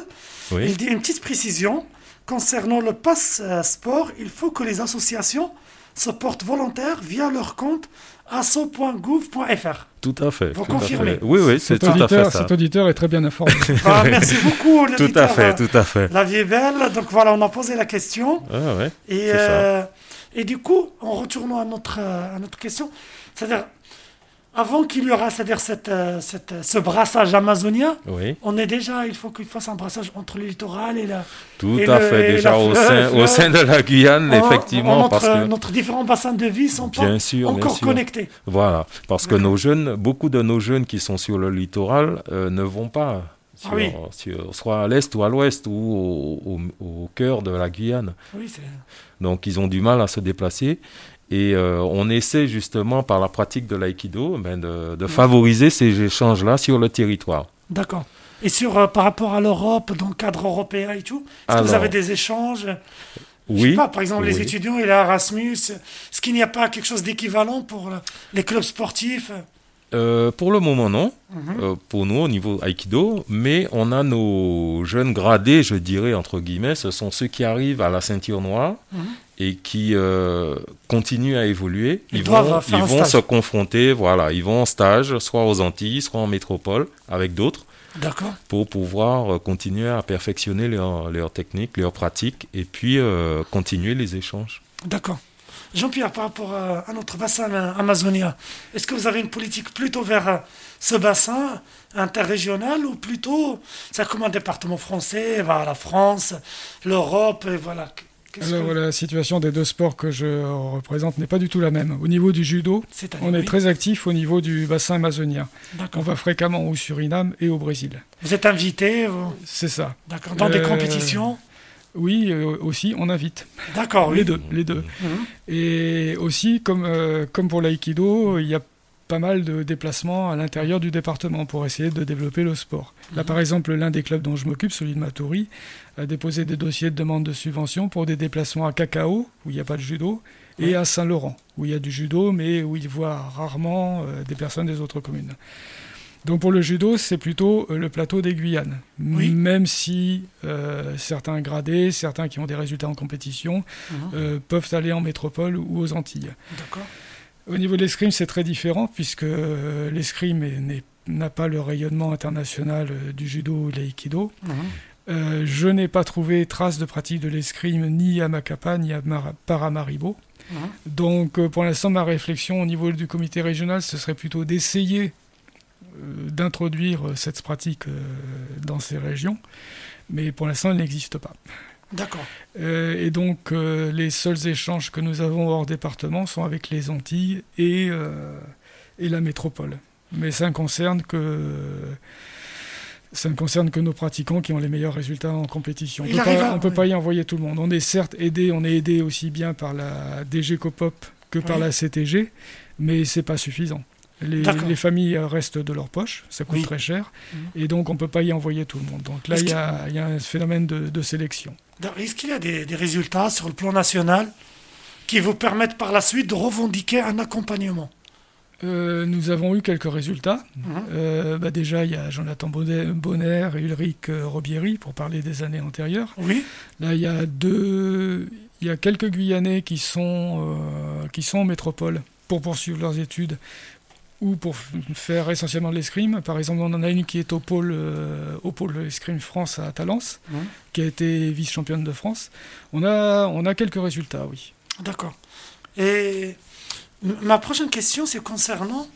Il dit une petite précision. Concernant le pass euh, sport, il faut que les associations se portent volontaires via leur compte asso.gouv.fr. Tout à fait. Vous confirmez Oui, oui, c'est tout à fait ça. Cet auditeur est très bien informé. Ah, merci beaucoup. Tout à fait, tout à fait. La vie est belle. Donc voilà, on a posé la question. Ah, ouais, et, euh, et du coup, en retournant à notre, à notre question, c'est-à-dire, avant qu'il y aura, c'est-à-dire cette, euh, cette, ce brassage amazonien, Oui, on est déjà, il faut qu'il fasse un brassage entre le littoral et la. tout Et à le- fait. Déjà au fleuve, sein, au sein de la Guyane, En- effectivement, en parce notre, que notre différents bassins de vie sont pas bien sûr, bien encore sûr. connectés. Voilà, parce que nos jeunes, beaucoup de nos jeunes qui sont sur le littoral euh, ne vont pas sur, Ah oui. sur- soit à l'est ou à l'ouest ou au, au- au cœur de la Guyane. Oui. Donc ils ont du mal à se déplacer. Et euh, on essaie justement par la pratique de l'aïkido ben, de, de favoriser ces échanges-là sur le territoire. D'accord. Et sur, euh, par rapport à l'Europe, dans le cadre européen et tout, est-ce que vous avez des échanges? Je Oui. sais pas, par exemple, les étudiants et l'Erasmus, est-ce qu'il n'y a pas quelque chose d'équivalent pour le- les clubs sportifs? Euh, pour le moment, non. Mhm. Euh, pour nous, au niveau Aikido, mais on a nos jeunes gradés, je dirais, entre guillemets, ce sont ceux qui arrivent à la ceinture noire Mhm. Et qui euh, continuent à évoluer. Ils vont, ils se confronter, voilà, ils vont en stage, soit aux Antilles, soit en métropole, avec d'autres, pour pouvoir euh, continuer à perfectionner leur, leur technique, leur pratique, et puis euh, continuer les échanges. D'accord. Jean-Pierre, par rapport à, notre bassin amazonien, est-ce que vous avez une politique plutôt vers ce bassin interrégional ou plutôt, c'est comme un département français, voilà, la France, l'Europe, et voilà. Alors que- la situation des deux sports que je représente n'est pas du tout la même. Au niveau du judo, on est oui, très actif au niveau du bassin amazonien. On va fréquemment au Suriname et au Brésil. Vous êtes invité, vous- C'est ça. d'accord, dans des Euh, compétitions Oui, euh, aussi, on invite. D'accord, oui. Les deux, les deux. Mhm. Et aussi, comme, euh, comme pour l'aïkido, il y a pas mal de déplacements à l'intérieur du département pour essayer de développer le sport. Là, par exemple, l'un des clubs dont je m'occupe, celui de Maturi, a déposé des dossiers de demande de subvention pour des déplacements à Cacao, où il n'y a pas de judo, et à Saint-Laurent, où il y a du judo, mais où il voit rarement euh, des personnes des autres communes. Donc pour le judo, c'est plutôt euh, le plateau des Guyanes. Oui. Même si euh, certains gradés, certains qui ont des résultats en compétition, euh, peuvent aller en métropole ou aux Antilles. D'accord. Au niveau de l'escrime, c'est très différent puisque euh, l'escrime n'a pas le rayonnement international euh, du judo ou de l'aïkido. Mhm. Euh, je n'ai pas trouvé trace de pratique de l'escrime ni à Macapa ni à Mar- Paramaribo. Mhm. Donc pour l'instant, ma réflexion au niveau du comité régional, ce serait plutôt d'essayer euh, d'introduire cette pratique euh, dans ces régions. Mais pour l'instant, elle n'existe pas. D'accord. Euh, et donc, euh, les seuls échanges que nous avons hors département sont avec les Antilles et, euh, et la métropole. Mais ça ne concerne que. Ça ne concerne que nos pratiquants qui ont les meilleurs résultats en compétition. On Il ne peut, pas, on peut y envoyer tout le monde. On est certes aidé, on est aidé aussi bien par la DG Copop que par la CTG, mais c'est pas suffisant. Les, les familles restent de leur poche, ça coûte Oui. très cher, Mhm. et donc on ne peut pas y envoyer tout le monde. Donc là, il y, que- y a un phénomène de- de sélection. Est-ce qu'il y a des, des résultats sur le plan national qui vous permettent par la suite de revendiquer un accompagnement Euh, nous avons eu quelques résultats. Mhm. Euh, bah déjà, il y a Jonathan Bonner et Ulrich euh, Robieri pour parler des années antérieures. Oui. Là, il y a deux, il y a quelques Guyanais qui sont euh, qui sont en métropole pour poursuivre leurs études ou pour faire essentiellement de l'escrime. Par exemple, on en a une qui est au pôle euh, au pôle escrime France à Talence, qui a été vice-championne de France. On a on a quelques résultats, oui. D'accord. Et ma prochaine question, c'est concernant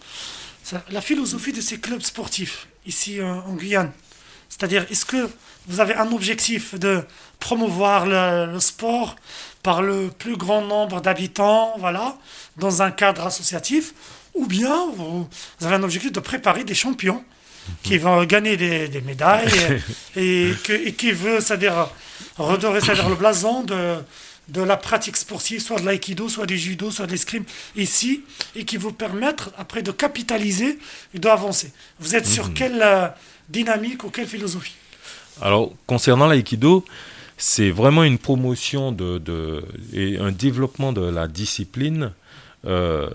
la philosophie de ces clubs sportifs ici euh, en Guyane. C'est-à-dire, est-ce que vous avez un objectif de promouvoir le, le sport par le plus grand nombre d'habitants, voilà, dans un cadre associatif, ou bien vous, avez un objectif de préparer des champions qui vont gagner des, des médailles et, et que- et qui veut, c'est-à-dire redorer, c'est-à-dire le blason de, de la pratique sportive, soit de l'aïkido, soit du judo, soit de l'escrime ici, et qui vous permettre après de capitaliser et d'avancer. Vous êtes sur quelle euh, dynamique ou quelle philosophie? Alors, concernant l'aïkido, c'est vraiment une promotion de, de- et un développement de la discipline euh,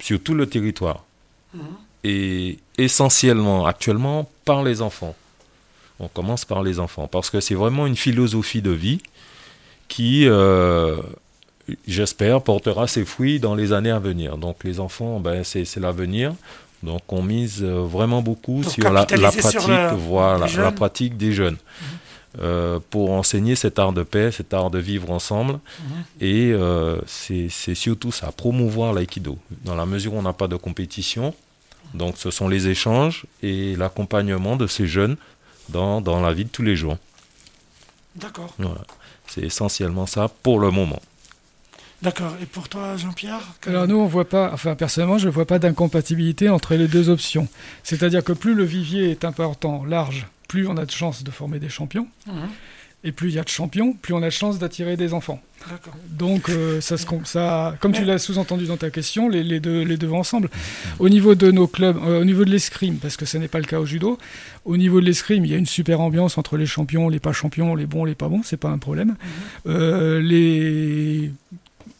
sur tout le territoire. Et essentiellement, actuellement, par les enfants. On commence par les enfants, parce que c'est vraiment une philosophie de vie qui, euh, j'espère, portera ses fruits dans les années à venir. Donc les enfants, ben, c'est l'avenir. Donc on mise euh, vraiment beaucoup Pour sur la, pratique, sur le- voilà, les la pratique des jeunes. Euh, pour enseigner cet art de paix, cet art de vivre ensemble. Mhm. Et euh, c'est surtout ça, promouvoir l'aïkido. Dans la mesure où on n'a pas de compétition, Donc ce sont les échanges et l'accompagnement de ces jeunes dans, dans la vie de tous les jours. D'accord. Voilà. C'est essentiellement ça pour le moment. D'accord. Et pour toi, Jean-Pierre que- Alors nous, on voit pas, enfin personnellement, je ne vois pas d'incompatibilité entre les deux options. C'est-à-dire que plus le vivier est important, large, plus on a de chances de former des champions. Mhm. Et plus il y a de champions, plus on a de chances d'attirer des enfants. Donc, euh, ça, se, ça, comme tu l'as sous-entendu dans ta question, les, les deux, les deux vont ensemble. Au niveau de nos clubs, euh, au niveau de l'escrime, parce que ce n'est pas le cas au judo, au niveau de l'escrime, il y a une super ambiance entre les champions, les pas champions, les bons, les pas bons, c'est pas un problème. Euh, les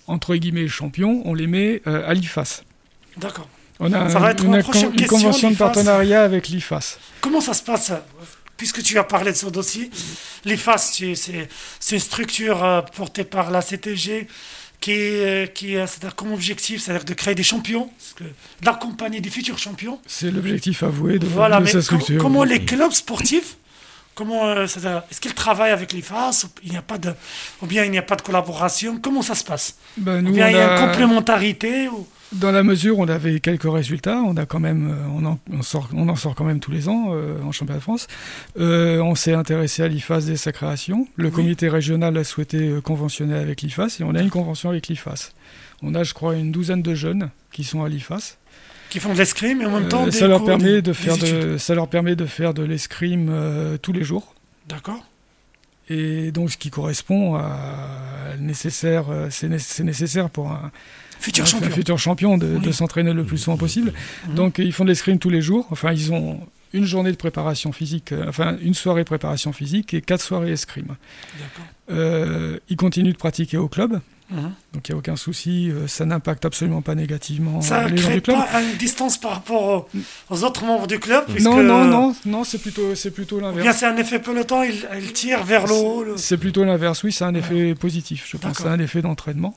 entre guillemets champions, on les met à l'IFAS. D'accord. On a Ça va être une, convention de partenariat avec l'IFAS. Comment ça se passe? Puisque tu as parlé de ce dossier, l'IFAS, c'est une structure euh, portée par la CTG qui, euh, qui a c'est-à-dire comme objectif, c'est-à-dire de créer des champions, d'accompagner des futurs champions. C'est l'objectif avoué de, Voilà, de mais sa com- structure. comment les clubs sportifs, comment, euh, c'est-à-dire, est-ce qu'ils travaillent avec l'IFAS ou, il n'y a pas de, ou bien il n'y a pas de collaboration Comment ça se passe? Ben, Ou bien il y a a- une complémentarité ou... Dans la mesure où on avait quelques résultats, on a quand même, euh, on en, on sort, on en sort quand même tous les ans euh, en championnat de France. Euh, on s'est intéressé à l'IFAS dès sa création. Le Oui. comité régional a souhaité conventionner avec l'IFAS et on a une convention avec l'IFAS. On a, je crois, une douzaine de jeunes qui sont à l'IFAS. qui font de l'escrime et en même temps Euh, des ça leur cours, permet des- de faire de, ça leur permet de faire de l'escrime euh, tous les jours. D'accord. Et donc, ce qui correspond à nécessaire, c'est né- c'est nécessaire pour un, Futur champion. futur champion de, de s'entraîner le plus souvent possible. Mhm. Donc, ils font de l'escrime tous les jours. Enfin, ils ont une journée de préparation physique, euh, enfin, une soirée préparation physique et quatre soirées escrime. Euh, ils continuent de pratiquer au club. Mhm. Donc, il n'y a aucun souci. euh, ça n'impacte absolument pas négativement Ça les gens crée du club. pas une distance par rapport aux, aux autres membres du club puisque, Non, non, non, non, c'est plutôt, c'est plutôt bien l'inverse. c'est un effet peloton, il, il tire vers le haut. le- C'est plutôt l'inverse, oui, c'est un effet positif, je pense, c'est un effet d'entraînement.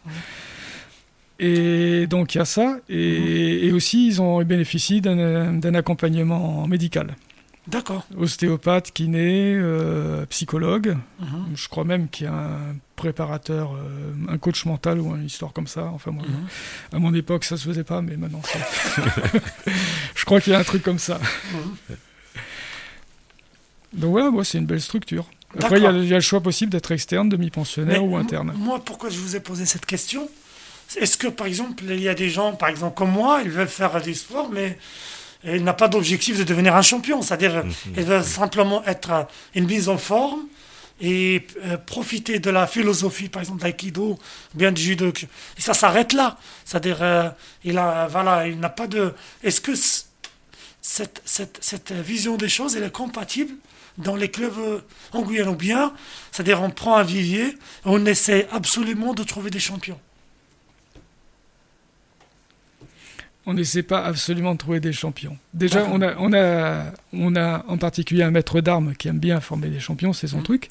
Et donc il y a ça, et, et aussi ils ont bénéficié d'un accompagnement médical. D'accord. Ostéopathe, kiné, euh, psychologue, Mhm. je crois même qu'il y a un préparateur, euh, un coach mental ou une histoire comme ça. Enfin, moi, Mhm. à mon époque ça se faisait pas, mais maintenant ça. je crois qu'il y a un truc comme ça. Mhm. Donc voilà, moi c'est une belle structure. Après, il y, y a le choix possible d'être externe, demi-pensionnaire ou interne. Moi, pourquoi je vous ai posé cette question? Est-ce que, par exemple, il y a des gens, par exemple, comme moi, ils veulent faire du sport, mais ils n'ont pas d'objectif de devenir un champion. C'est-à-dire, ils veulent simplement être euh, une mise en forme et euh, profiter de la philosophie, par exemple, ou bien du judo. Et ça s'arrête là. C'est-à-dire, euh, il a, voilà, il n'a pas de. Est-ce que cette, cette, cette vision des choses, elle est compatible dans les clubs euh, en Guyane ou bien, c'est-à-dire on prend un vivier on essaie absolument de trouver des champions. On n'essaie pas absolument de trouver des champions. Déjà, on a, on, a, on a en particulier un maître d'armes qui aime bien former des champions, c'est son Mhm. truc.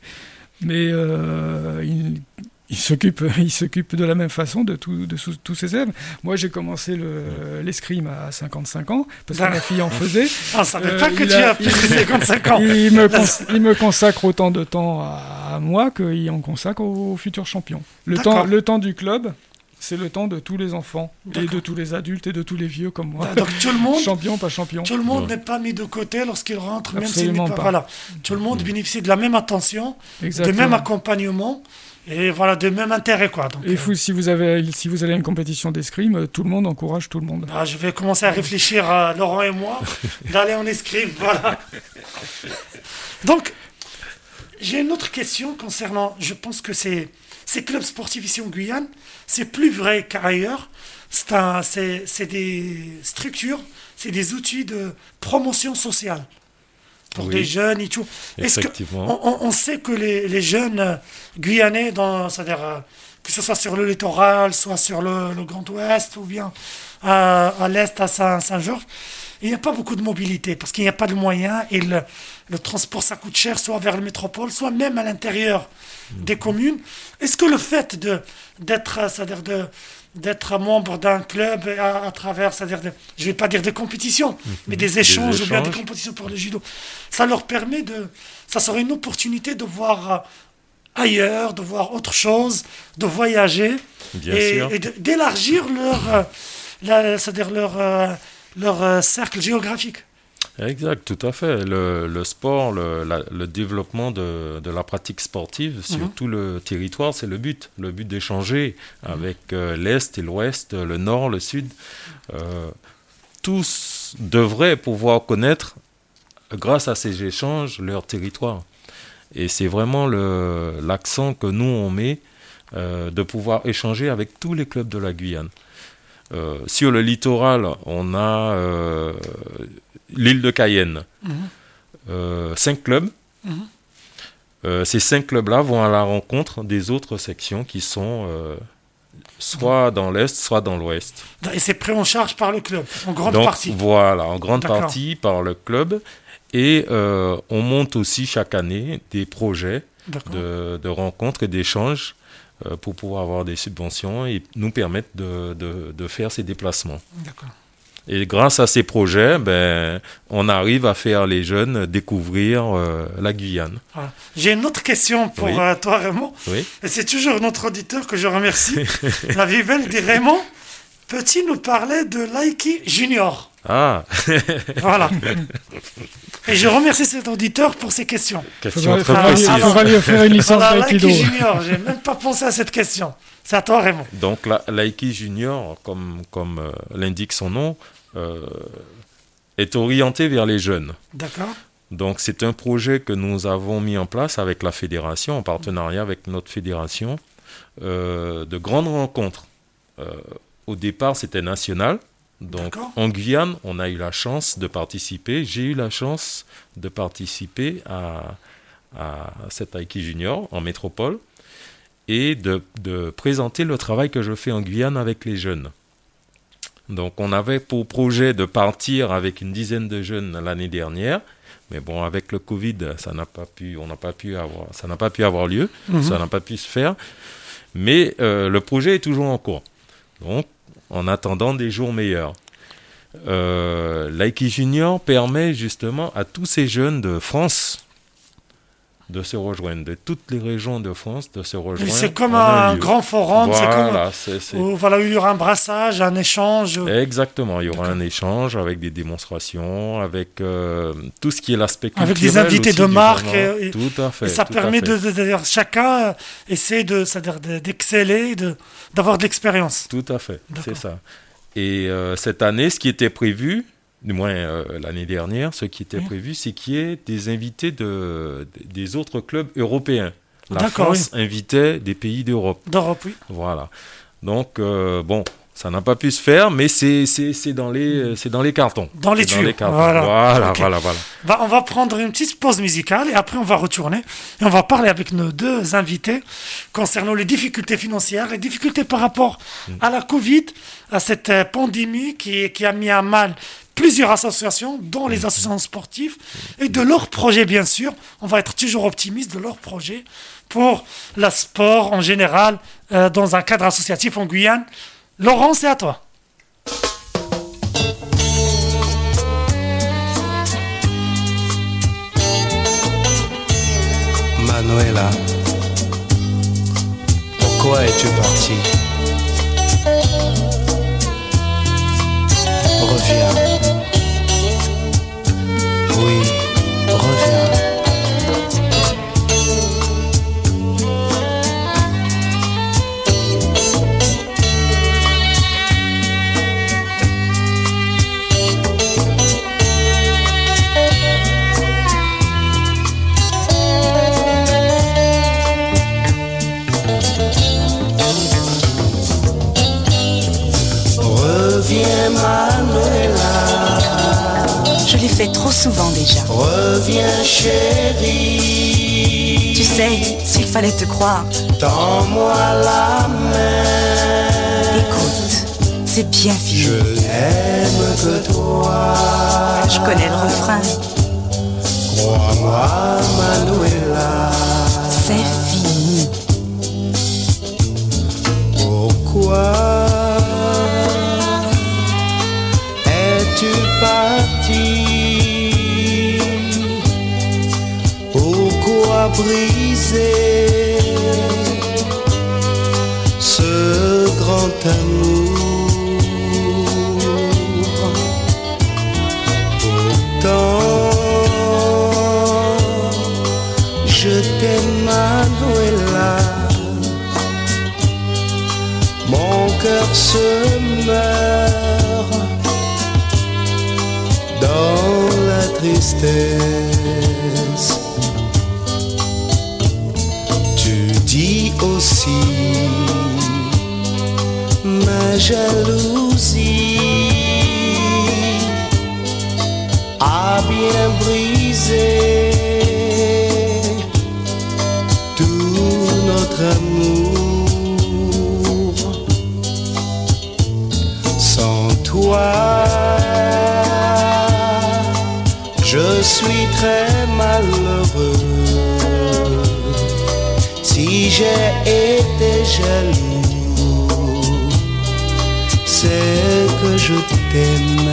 Mais euh, il, il s'occupe, il s'occupe de la même façon de, tout- de sous- tous ses élèves. Moi, j'ai commencé le- l'escrime à 55 ans, parce que ma D'accord. fille en faisait. Ah, ça ne Euh, pas que tu a- as plus de 55 ans. Il me, il me consacre autant de temps à, à moi qu'il en consacre aux, futurs champions. Le temps, le temps du club, c'est le temps de tous les enfants, et de tous les adultes, et de tous les vieux comme moi. Donc tout le monde, Champion, pas champion. tout le monde Ouais. n'est pas mis de côté lorsqu'il rentre, même s'il n'est pas, pas. Voilà, tout le monde bénéficie de la même attention, du Exactement. même accompagnement et voilà, de même intérêt quoi. Donc, Et euh, si vous avez, si vous allez à une compétition d'escrime, euh, tout le monde encourage tout le monde. bah, je vais commencer à réfléchir, à Laurent et moi, d'aller en escrime, voilà. Donc, j'ai une autre question concernant, je pense que c'est ces clubs sportifs ici en Guyane, c'est plus vrai qu'ailleurs. C'est des structures, c'est des outils de promotion sociale pour Oui. des jeunes et tout. Est-ce on, sait que les, les jeunes euh, guyanais, dans, c'est-à-dire euh, que ce soit sur le littoral, soit sur le, le Grand Ouest, ou bien à, à l'Est, à Saint- Saint-Georges, il n'y a pas beaucoup de mobilité parce qu'il n'y a pas de moyens et le, le transport ça coûte cher, soit vers le métropole, soit même à l'intérieur des communes. Est-ce que le fait de d'être, c'est-à-dire de d'être membre d'un club à, à travers, c'est-à-dire, de- je vais pas dire des compétitions, mais des échanges, ou bien des compétitions pour le judo, ça leur permet de, ça serait une opportunité de voir euh, ailleurs, de voir autre chose, de voyager Bien et, sûr. et de- d'élargir leur, euh, la- c'est-à-dire leur, euh, leur euh, cercle géographique. Exact, tout à fait. Le, le sport, le, la- le développement de, de la pratique sportive sur Mhm. tout le territoire, c'est le but. Le but d'échanger avec euh, l'Est et l'Ouest, le Nord, le Sud. Euh, tous devraient pouvoir connaître, grâce à ces échanges, leur territoire. Et c'est vraiment l'accent que nous, on met euh, de pouvoir échanger avec tous les clubs de la Guyane. Euh, sur le littoral, on a euh, l'île de Cayenne. Mhm. Euh, cinq clubs. Mhm. Ces cinq clubs-là vont à la rencontre des autres sections qui sont soit dans l'Est, soit dans l'Ouest. Et c'est pris en charge par le club, en grande Donc partie. voilà, en grande partie par le club. Et on monte aussi chaque année des projets de, de rencontres et d'échanges pour pouvoir avoir des subventions et nous permettre de, de- de faire ces déplacements. Et grâce à ces projets, ben, on arrive à faire les jeunes découvrir euh, la Guyane. Voilà. J'ai une autre question pour Oui. euh, toi, Raymond. Oui. Et c'est toujours notre auditeur que je remercie. La vie belle dit Raymond, peux-tu nous parler de Laiki Junior? Ah, Voilà. Et je remercie cet auditeur pour ses questions. question Faudra, très faudra lui- précise. faudra lui offrir une licence Voilà, Laiki. Junior, j'ai même pas pensé à cette question. C'est à toi, Raymond. Donc la, l'Aiki Junior, comme, comme euh, l'indique son nom, euh, est orienté vers les jeunes. D'accord Donc c'est un projet que nous avons mis en place avec la fédération, en partenariat avec notre fédération, euh, de grandes rencontres. Euh, au départ, c'était national. Donc en Guyane, on a eu la chance de participer. J'ai eu la chance de participer à, à cet Aiki Junior en métropole et de, de présenter le travail que je fais en Guyane avec les jeunes. Donc on avait pour projet de partir avec une dizaine de jeunes l'année dernière, mais bon avec le Covid, ça n'a pas pu, on n'a pas pu avoir, ça n'a pas pu avoir lieu, Mhm. ça n'a pas pu se faire. Mais euh, le projet est toujours en cours. Donc en attendant des jours meilleurs. Euh, Junior permet justement à tous ces jeunes de France de se rejoindre, de toutes les régions de France de se rejoindre. C'est comme un grand forum, c'est comme Voilà, où, il y aura un brassage, un échange. Exactement, il y aura un échange avec des démonstrations, avec euh, tout ce qui est l'aspect culturel. Avec des invités de marque événement. et- et- tout à fait. Et ça permet de, de- chacun euh, essaie de, c'est-à-dire de- d'exceller, de, d'avoir de l'expérience. Tout à fait, c'est ça. Et euh, cette année, ce qui était prévu, du moins euh, l'année dernière, ce qui était prévu, c'est qu'il y ait des invités de, des autres clubs européens. La D'accord, France invitait des pays d'Europe. D'Europe, oui. Voilà. Donc, euh, bon, ça n'a pas pu se faire, mais c'est, c'est, c'est, dans, les, c'est dans les cartons. Dans les tuyaux. cartons. Voilà. Voilà, Ok. voilà, voilà. Bah, on va prendre une petite pause musicale et après on va retourner et on va parler avec nos deux invités concernant les difficultés financières, les difficultés par rapport à la Covid, à cette euh, pandémie qui, qui a mis à mal plusieurs associations, dont les associations sportives, et de leurs projets bien sûr. On va être toujours optimiste de leurs projets pour le sport en général euh, dans un cadre associatif en Guyane. Laurent, c'est à toi. Manuela, pourquoi es-tu partie? Reviens. Oui, reviens. Fait trop souvent déjà. reviens chérie. Tu sais, s'il fallait te croire, Tends-moi la main. écoute, c'est bien Je fini. n'aime que toi. Je connais le refrain. Crois-moi, Manuela. C'est fini. Pourquoi brisé ce grand amour. Pourtant, je t'aime, Manuela. Mon cœur se meurt dans la tristesse. Jalousie a bien brisé tout notre amour. Sans toi, je suis très malheureux. Si j'ai été jaloux, que je t'aime.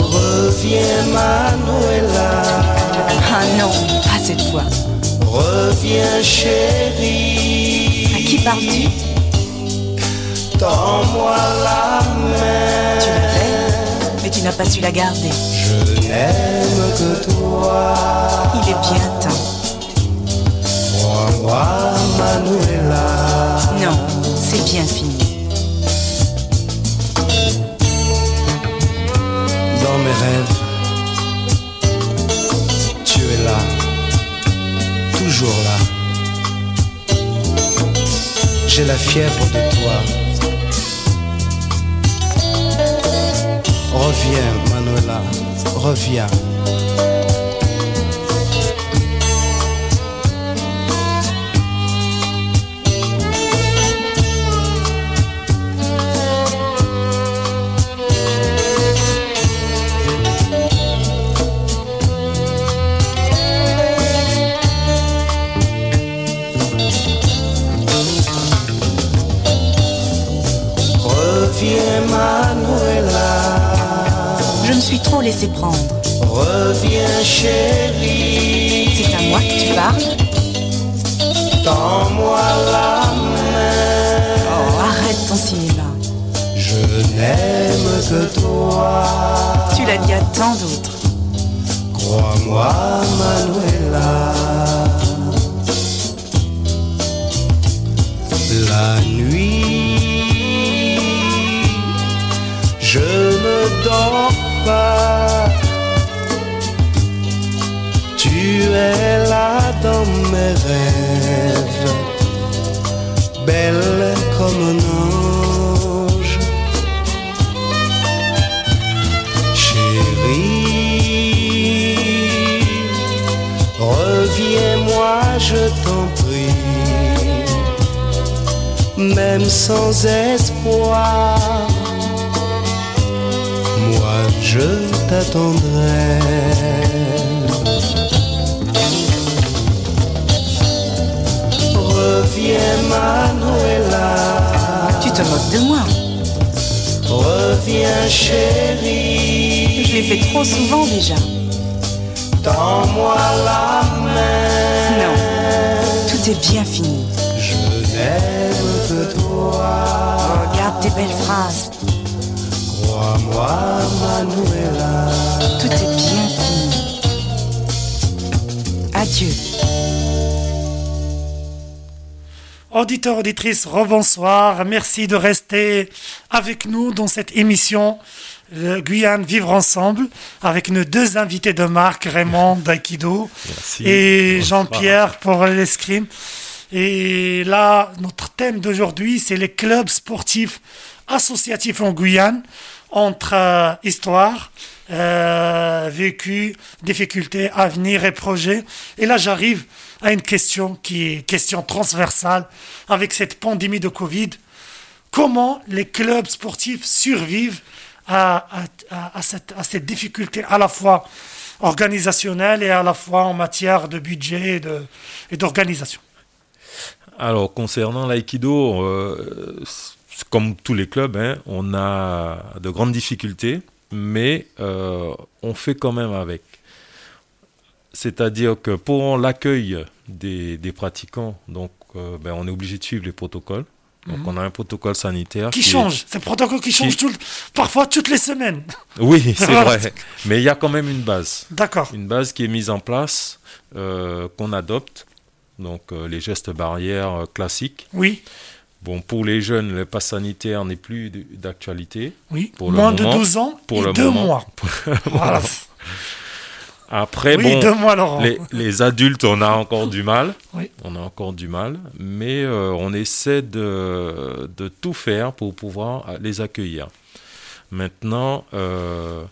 Reviens Manuela, Ah non, pas cette fois. reviens chérie. À qui parles-tu? Tends-moi la main. Tu l'avais, mais tu n'as pas su la garder. Je n'aime que toi. Il est bien Manuela. Non, c'est bien fini. Dans mes rêves, tu es là, toujours là. J'ai la fièvre de toi. Reviens, Manuela. Reviens, suis trop laissé prendre. Reviens, chérie. C'est à moi que tu parles Tends-moi la main. Oh, arrête ton cinéma. Je n'aime que toi. Tu l'as dit à tant d'autres. Crois-moi, Manuela. La nuit, je ne dors Tu es là dans mes rêves, belle comme un ange. Chérie, reviens-moi, je t'en prie, même sans espoir, je t'attendrai. Reviens, Manuela. Tu te moques de moi. Reviens chérie, Je l'ai fait trop souvent déjà. tends-moi la main. Non, tout est bien fini. Je n'aime que toi. Regarde tes belles phrases. Manuela. Tout est bien fini. Adieu. Auditeurs, auditrices, rebonsoir. Merci de rester avec nous dans cette émission euh, Guyane Vivre Ensemble avec nos deux invités de marque, Raymond d'Aikido et. Jean-Pierre pour l'escrime. Et là, notre thème d'aujourd'hui, c'est les clubs sportifs associatifs en Guyane entre euh, histoire, euh, vécu, difficultés, avenir et projets. Et là, j'arrive à une question qui est question transversale avec cette pandémie de Covid. Comment les clubs sportifs survivent à, cette, difficulté à la fois organisationnelle et à la fois en matière de budget et d'organisation? Alors, concernant l'aïkido, euh, comme tous les clubs, hein, on a de grandes difficultés, mais euh, on fait quand même avec. C'est-à-dire que pour l'accueil des, des pratiquants, donc, euh, ben, on est obligé de suivre les protocoles. Donc, on a un protocole sanitaire qui change. C'est un protocole qui change tout, le- parfois toutes les semaines. Oui, c'est vrai. Mais il y a quand même une base. D'accord. Une base qui est mise en place, euh, qu'on adopte. donc euh, les gestes barrières classiques. Oui, Bon, pour les jeunes, le pass sanitaire n'est plus d'actualité. oui. Pour le Moins de moment, 12 ans pour et le deux moment. mois. Voilà. Après, oui, bon, deux mois, Laurent. les, les adultes, on a encore du mal. Oui. On a encore du mal, mais euh, on essaie de, de tout faire pour pouvoir les accueillir. Maintenant, euh,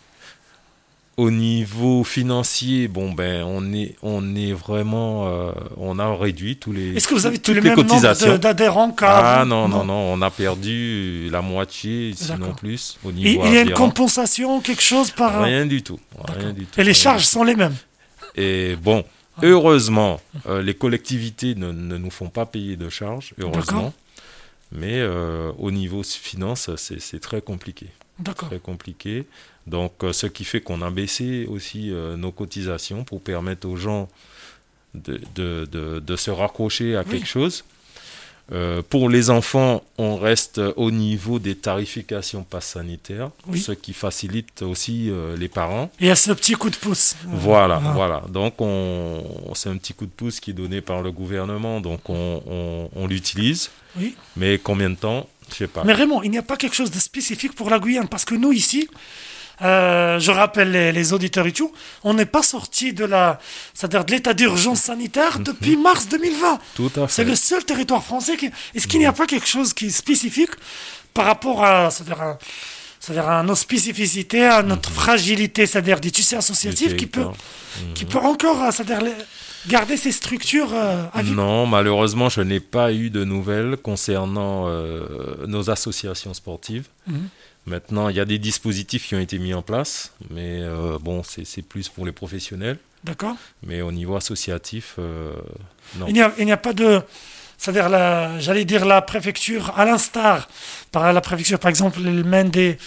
au niveau financier, bon ben, on est, on est vraiment, euh, on a réduit tous les, Est-ce que vous avez tous toutes les les cotisations. d'adhérents Ah non, non, non, on a perdu la moitié, sinon plus, au Et niveau il y a une compensation, quelque chose par... Rien du tout. D'accord. Rien du tout Et les charges sont les mêmes. Et bon, heureusement, euh, les collectivités ne, ne nous font pas payer de charges, heureusement. Mais euh, au niveau finance, c'est très compliqué. Très compliqué. Donc, euh, ce qui fait qu'on a baissé aussi euh, nos cotisations pour permettre aux gens de, de, de, de se raccrocher à Oui. quelque chose. Euh, pour les enfants, on reste au niveau des tarifications pass sanitaires, Oui. ce qui facilite aussi euh, les parents. Y a ce petit coup de pouce. Voilà, Ah. voilà. Donc, on, c'est un petit coup de pouce qui est donné par le gouvernement, donc on, on, on l'utilise. Oui. Mais combien de temps pas. Mais Raymond, il n'y a pas quelque chose de spécifique pour la Guyane parce que nous ici, euh, je rappelle les, les auditeurs et tout, on n'est pas sorti de la, c'est-à-dire de l'état d'urgence sanitaire depuis mars 2020. Tout à C'est fait. le seul territoire français qui. Est-ce qu'il n'y a pas quelque chose qui est spécifique par rapport à, c'est-à-dire à, c'est-à-dire à nos spécificités, à notre fragilité, c'est-à-dire des tissus associatifs qui peut, qui peut encore, euh, c'est-à-dire garder ces structures euh, à vie. Non, malheureusement, je n'ai pas eu de nouvelles concernant euh, nos associations sportives. Mhm. Maintenant, il y a des dispositifs qui ont été mis en place, mais euh, bon, c'est plus pour les professionnels. D'accord. Mais au niveau associatif, non. Il n'y a, pas de. C'est-à-dire, la- j'allais dire la préfecture, à l'instar, par la préfecture, par exemple, elle mène des,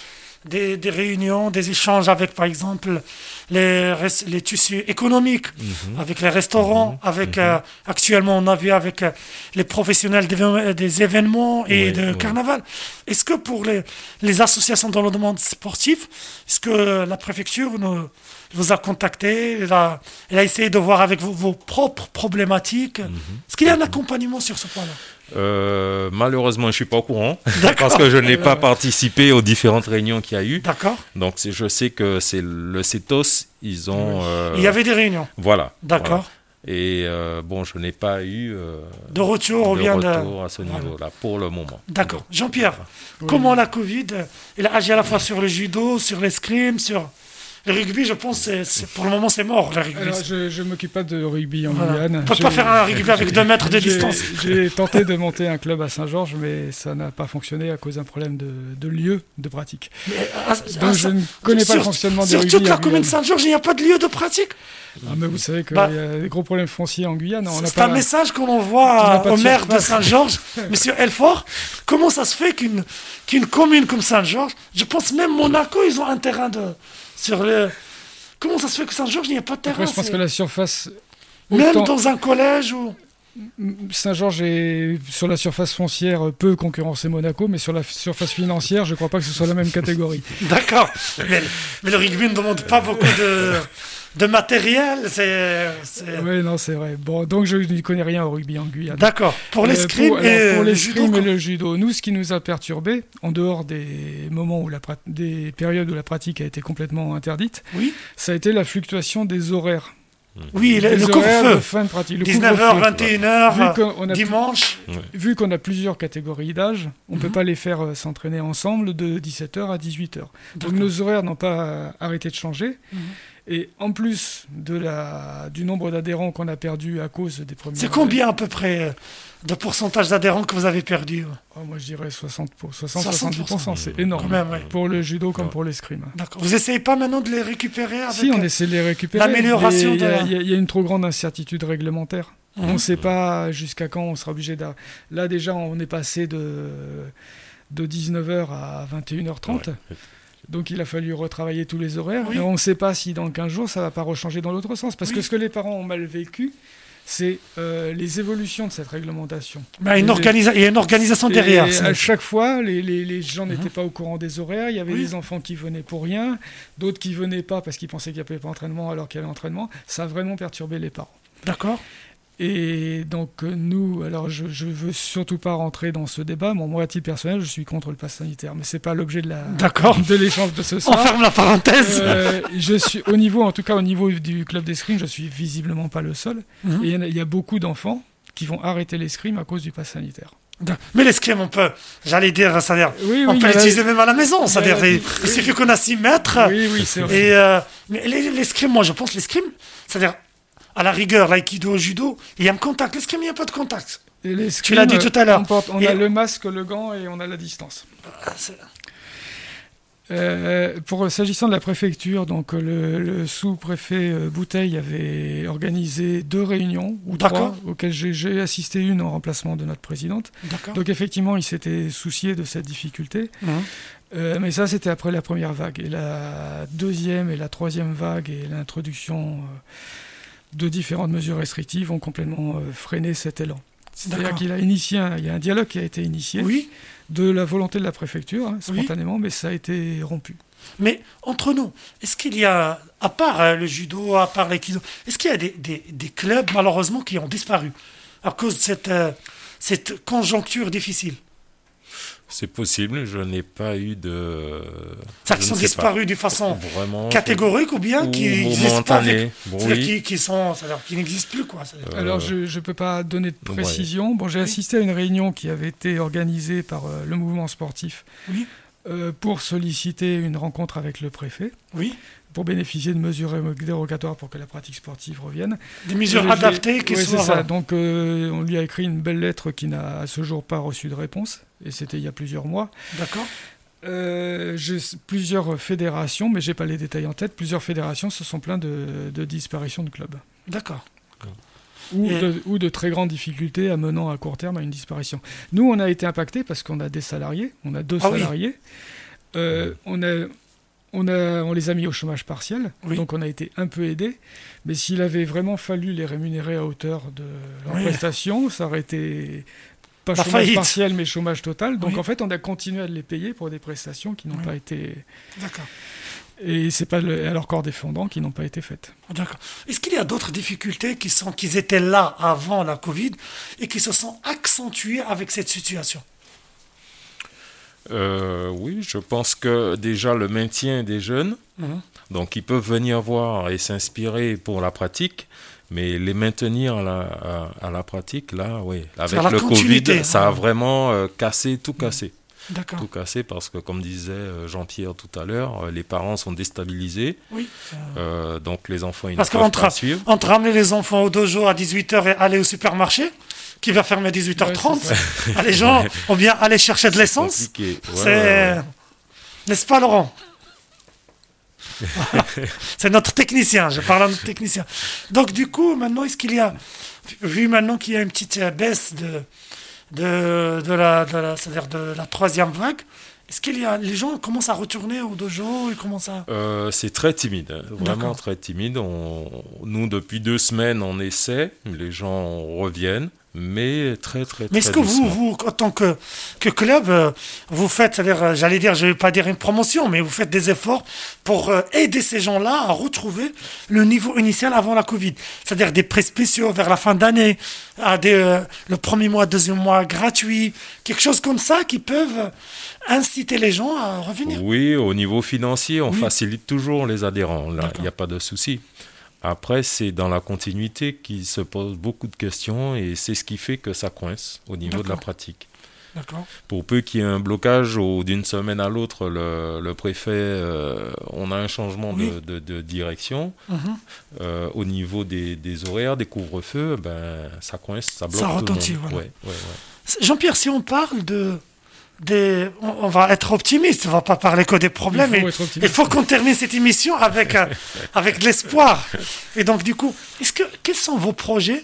des, des réunions, des échanges avec, par exemple, les, tissus économiques, Mhm. avec les restaurants, avec, euh, actuellement, on a vu avec euh, les professionnels des événements et Oui, de oui. carnaval. Est-ce que pour les, les associations dans le domaine sportif, est-ce que la préfecture nous, vous a contacté, elle a, elle a essayé de voir avec vous vos propres problématiques? Mhm. Est-ce qu'il y a un accompagnement sur ce point-là? Euh, malheureusement, je suis pas au courant D'accord. parce que je n'ai pas participé aux différentes réunions qu'il y a eu. D'accord Donc, je sais que c'est le CETOS, ils ont. euh, Il y avait des réunions. Voilà. D'accord. voilà. Et euh, bon, je n'ai pas eu euh, De retour ou de bien de. retour à ce Voilà. niveau-là pour le moment. D'accord. Jean-Pierre, Oui. comment la Covid, elle a agi à la fois sur le judo, sur l'escrime, sur le rugby, je pense, pour le moment, c'est mort, le rugby. Alors, je je m'occupe pas de rugby en Voilà. Guyane. On ne peut pas faire un rugby avec deux mètres de distance. J'ai tenté de monter un club à Saint-Georges, mais ça n'a pas fonctionné à cause d'un problème de, de lieu de pratique. Mais, ah, Donc ah, je ça- ne connais pas le fonctionnement Sur rugby toute la en commune de. Saint-Georges, il n'y a pas de lieu de pratique. Ah, mais vous savez qu'il Bah, y a des gros problèmes fonciers en Guyane. C'est un message qu'on on envoie au maire de. Saint-Georges, Monsieur Elfort. Comment ça se fait qu'une qu'une commune comme Saint-Georges, je pense même Monaco, ils ont un terrain de sur le. Comment ça se fait que Saint-Georges il n'y a pas de terrain Après, je pense que la surface... Même autant- dans un collège ou. Saint-Georges est sur la surface foncière peut concurrencer Monaco, mais sur la surface financière, je crois pas que ce soit la même catégorie. D'accord. Mais, mais le rugby ne demande pas beaucoup de, de matériel. C'est. Oui, non, c'est vrai. Bon, donc je n'y connais rien au rugby en Guyane. D'accord. Pour Euh, l'escrime pour- et alors, pour le judo. et le judo, nous, ce qui nous a perturbé, en dehors des moments où la des périodes où la pratique a été complètement interdite, Oui. ça a été la fluctuation des horaires. Oui, le, Les le couvre-feu. fin de pratique. le 19h, couvre-feu. 21h, Vu qu'on a, dimanche. vu qu'on a plusieurs catégories d'âge, on ne peut Mhm. pas les faire euh, s'entraîner ensemble de 17h à 18h. Donc nos horaires n'ont pas euh, arrêté de changer. Mhm. Et en plus de la, du nombre d'adhérents qu'on a perdu à cause des premiers. C'est combien à peu près euh, de pourcentage d'adhérents que vous avez perdu Oh, Moi je dirais 60 pour 60-70%, 60%, c'est énorme. même, ouais. Pour le judo comme Ouais. pour l'escrime. D'accord. Vous essayez pas maintenant de les récupérer avec Si, on euh, essaie de les récupérer. l'amélioration mais Il y, de il y a- il y a une trop grande incertitude réglementaire. Mhm. On ne sait pas jusqu'à quand on sera obligé de... Là déjà, on est passé de, de 19h à 21h30. Ouais. Donc il a fallu retravailler tous les horaires. Oui. Et on ne sait pas si dans 15 jours, ça va pas rechanger dans l'autre sens. Parce Oui. que ce que les parents ont mal vécu, c'est euh, les évolutions de cette réglementation. bah, une Et- organisa- Il y a une organisation derrière. Et à chaque fois, les, les- les gens n'étaient Mhm. pas au courant des horaires. Il y avait Oui. des enfants qui venaient pour rien, d'autres qui venaient pas parce qu'ils pensaient qu'il n'y avait pas entraînement alors qu'il y avait entraînement. Ça a vraiment perturbé les parents. D'accord. Et donc euh, nous, alors je, je veux surtout pas rentrer dans ce débat. Moi, à titre personnel, je suis contre le pass sanitaire, mais c'est pas l'objet de la D'accord. de l'échange de ce On soir. ferme la parenthèse. Euh, je suis au niveau, en tout cas au niveau du club d'escrime, je suis visiblement pas le seul. Mhm. Et il y a- il y, a beaucoup d'enfants qui vont arrêter l'escrime à cause du pass sanitaire. Mais l'escrime, on peut, j'allais dire, c'est-à-dire, Oui, on oui, peut l'utiliser même à la maison. Il y il, il suffit qu'on a 6 mètres. Oui, oui, c'est vrai. Et euh, l'escrime, moi, je pense l'escrime, c'est-à-dire, à la rigueur, l'aïkido, judo, il y a un contact. L'escrime, il n'y a pas de contact. Et Tu l'as dit tout à l'heure. On, porte- on Et- a le masque, le gant et on a la distance. Ah, Euh, pour s'agissant de la préfecture, donc euh, le, le sous-préfet euh, Bouteille avait organisé deux réunions ou trois auxquelles j'ai- assisté une en remplacement de notre présidente. Donc effectivement, il s'était soucié de cette difficulté. Euh, mais ça, c'était après la première vague. Et la deuxième et la troisième vague et l'introduction euh, de différentes mesures restrictives ont complètement euh, freiné cet élan. C'est-à-dire qu'il a initié, un- il y a un dialogue qui a été initié Oui, de la volonté de la préfecture, hein, Oui. spontanément, mais ça a été rompu. mais entre nous, est-ce qu'il y a, à part euh, le judo, à part l'aïkido, est-ce qu'il y a des, des- des clubs, malheureusement, qui ont disparu à cause de cette, euh, cette conjoncture difficile? C'est possible, je n'ai pas eu de. Ça, qui sont disparus de façon Vraiment. catégorique ou bien ou qui n'existent pas avec- oui. qui, qui sont, qui n'existent plus, quoi. Euh, Alors, je ne peux pas donner de ouais. précision. Bon, j'ai assisté à une réunion qui avait été organisée par euh, le mouvement sportif Oui. euh, pour solliciter une rencontre avec le préfet, Oui, pour bénéficier de mesures dérogatoires pour que la pratique sportive revienne. des mesures adaptées qui Ouais, soient. c'est ça. Donc, euh, on lui a écrit une belle lettre qui n'a à ce jour pas reçu de réponse, et c'était il y a plusieurs mois. D'accord. Euh, plusieurs fédérations, mais j'ai pas les détails en tête. Plusieurs fédérations se sont plaints de, de disparition de clubs. D'accord. Ou, Et- de, ou de très grandes difficultés amenant à court terme à une disparition. Nous, on a été impactés parce qu'on a des salariés, on a deux Ah oui. salariés. Euh, on, a, on, a, on les a mis au chômage partiel, Oui. donc on a été un peu aidés. Mais s'il avait vraiment fallu les rémunérer à hauteur de leurs Oui. prestations, ça aurait été pas chômage faillite. partiel, mais chômage total. Donc Oui. en fait, on a continué à les payer pour des prestations qui n'ont pas été. D'accord. Et c'est pas le- à leur corps défendant qui n'ont pas été faites. D'accord. Est-ce qu'il y a d'autres difficultés qui sont, qui étaient là avant la Covid et qui se sont accentuées avec cette situation? Euh, oui, je pense que déjà le maintien des jeunes, Mhm. donc ils peuvent venir voir et s'inspirer pour la pratique, mais les maintenir à la, à, à la pratique, là, oui. Avec le Covid, ça a hein. vraiment euh, cassé, tout cassé. D'accord. Tout cassé parce que, comme disait euh, Jean-Pierre tout à l'heure, les parents sont déstabilisés, Oui. euh, donc les enfants, ils Parce ne peuvent qu'entre pas suivre. entre ramener les enfants au dojo à 18h et aller au supermarché, qui va fermer à 18h30, Ouais, ah, les gens ont bien aller chercher de l'essence. C'est. N'est-ce pas, Laurent? C'est notre technicien, je parle à notre technicien. Donc, du coup, maintenant, est-ce qu'il y a. Vu maintenant qu'il y a une petite euh, baisse de, de, de la, de la, c'est-à-dire de la troisième vague, est-ce qu'il y a. Les gens commencent à retourner au dojo Ils commencent à. Euh, c'est très timide, hein, vraiment très timide. On, nous, depuis deux semaines, on essaie, les gens reviennent, mais très, très, Mais est-ce que vous, vous, en tant que, que club, euh, vous faites, c'est-à-dire, euh, j'allais dire, je ne vais pas dire une promotion, mais vous faites des efforts pour euh, aider ces gens-là à retrouver le niveau initial avant la Covid C'est-à-dire des prêts spéciaux vers la fin d'année, à des, le premier mois, deuxième mois gratuit, quelque chose comme ça qui peuvent inciter les gens à revenir. Oui, au niveau financier, on Oui. facilite toujours les adhérents. Là, il n'y a pas de souci. Après, c'est dans la continuité qui se pose beaucoup de questions et c'est ce qui fait que ça coince au niveau de la pratique. Pour peu qu'il y ait un blocage ou d'une semaine à l'autre, le, le préfet, euh, on a un changement Oui. de, de- de direction Mhm. euh, au niveau des, des horaires, des couvre-feux, ben, ça coince, ça bloque Ça retentit, voilà. Ouais, ouais, ouais. Jean-Pierre, si on parle de. Des, on, va être optimiste, on va pas parler que des problèmes. Il faut Il faut qu'on termine cette émission avec, euh, avec de l'espoir. Et donc, du coup, est-ce que, quels sont vos projets,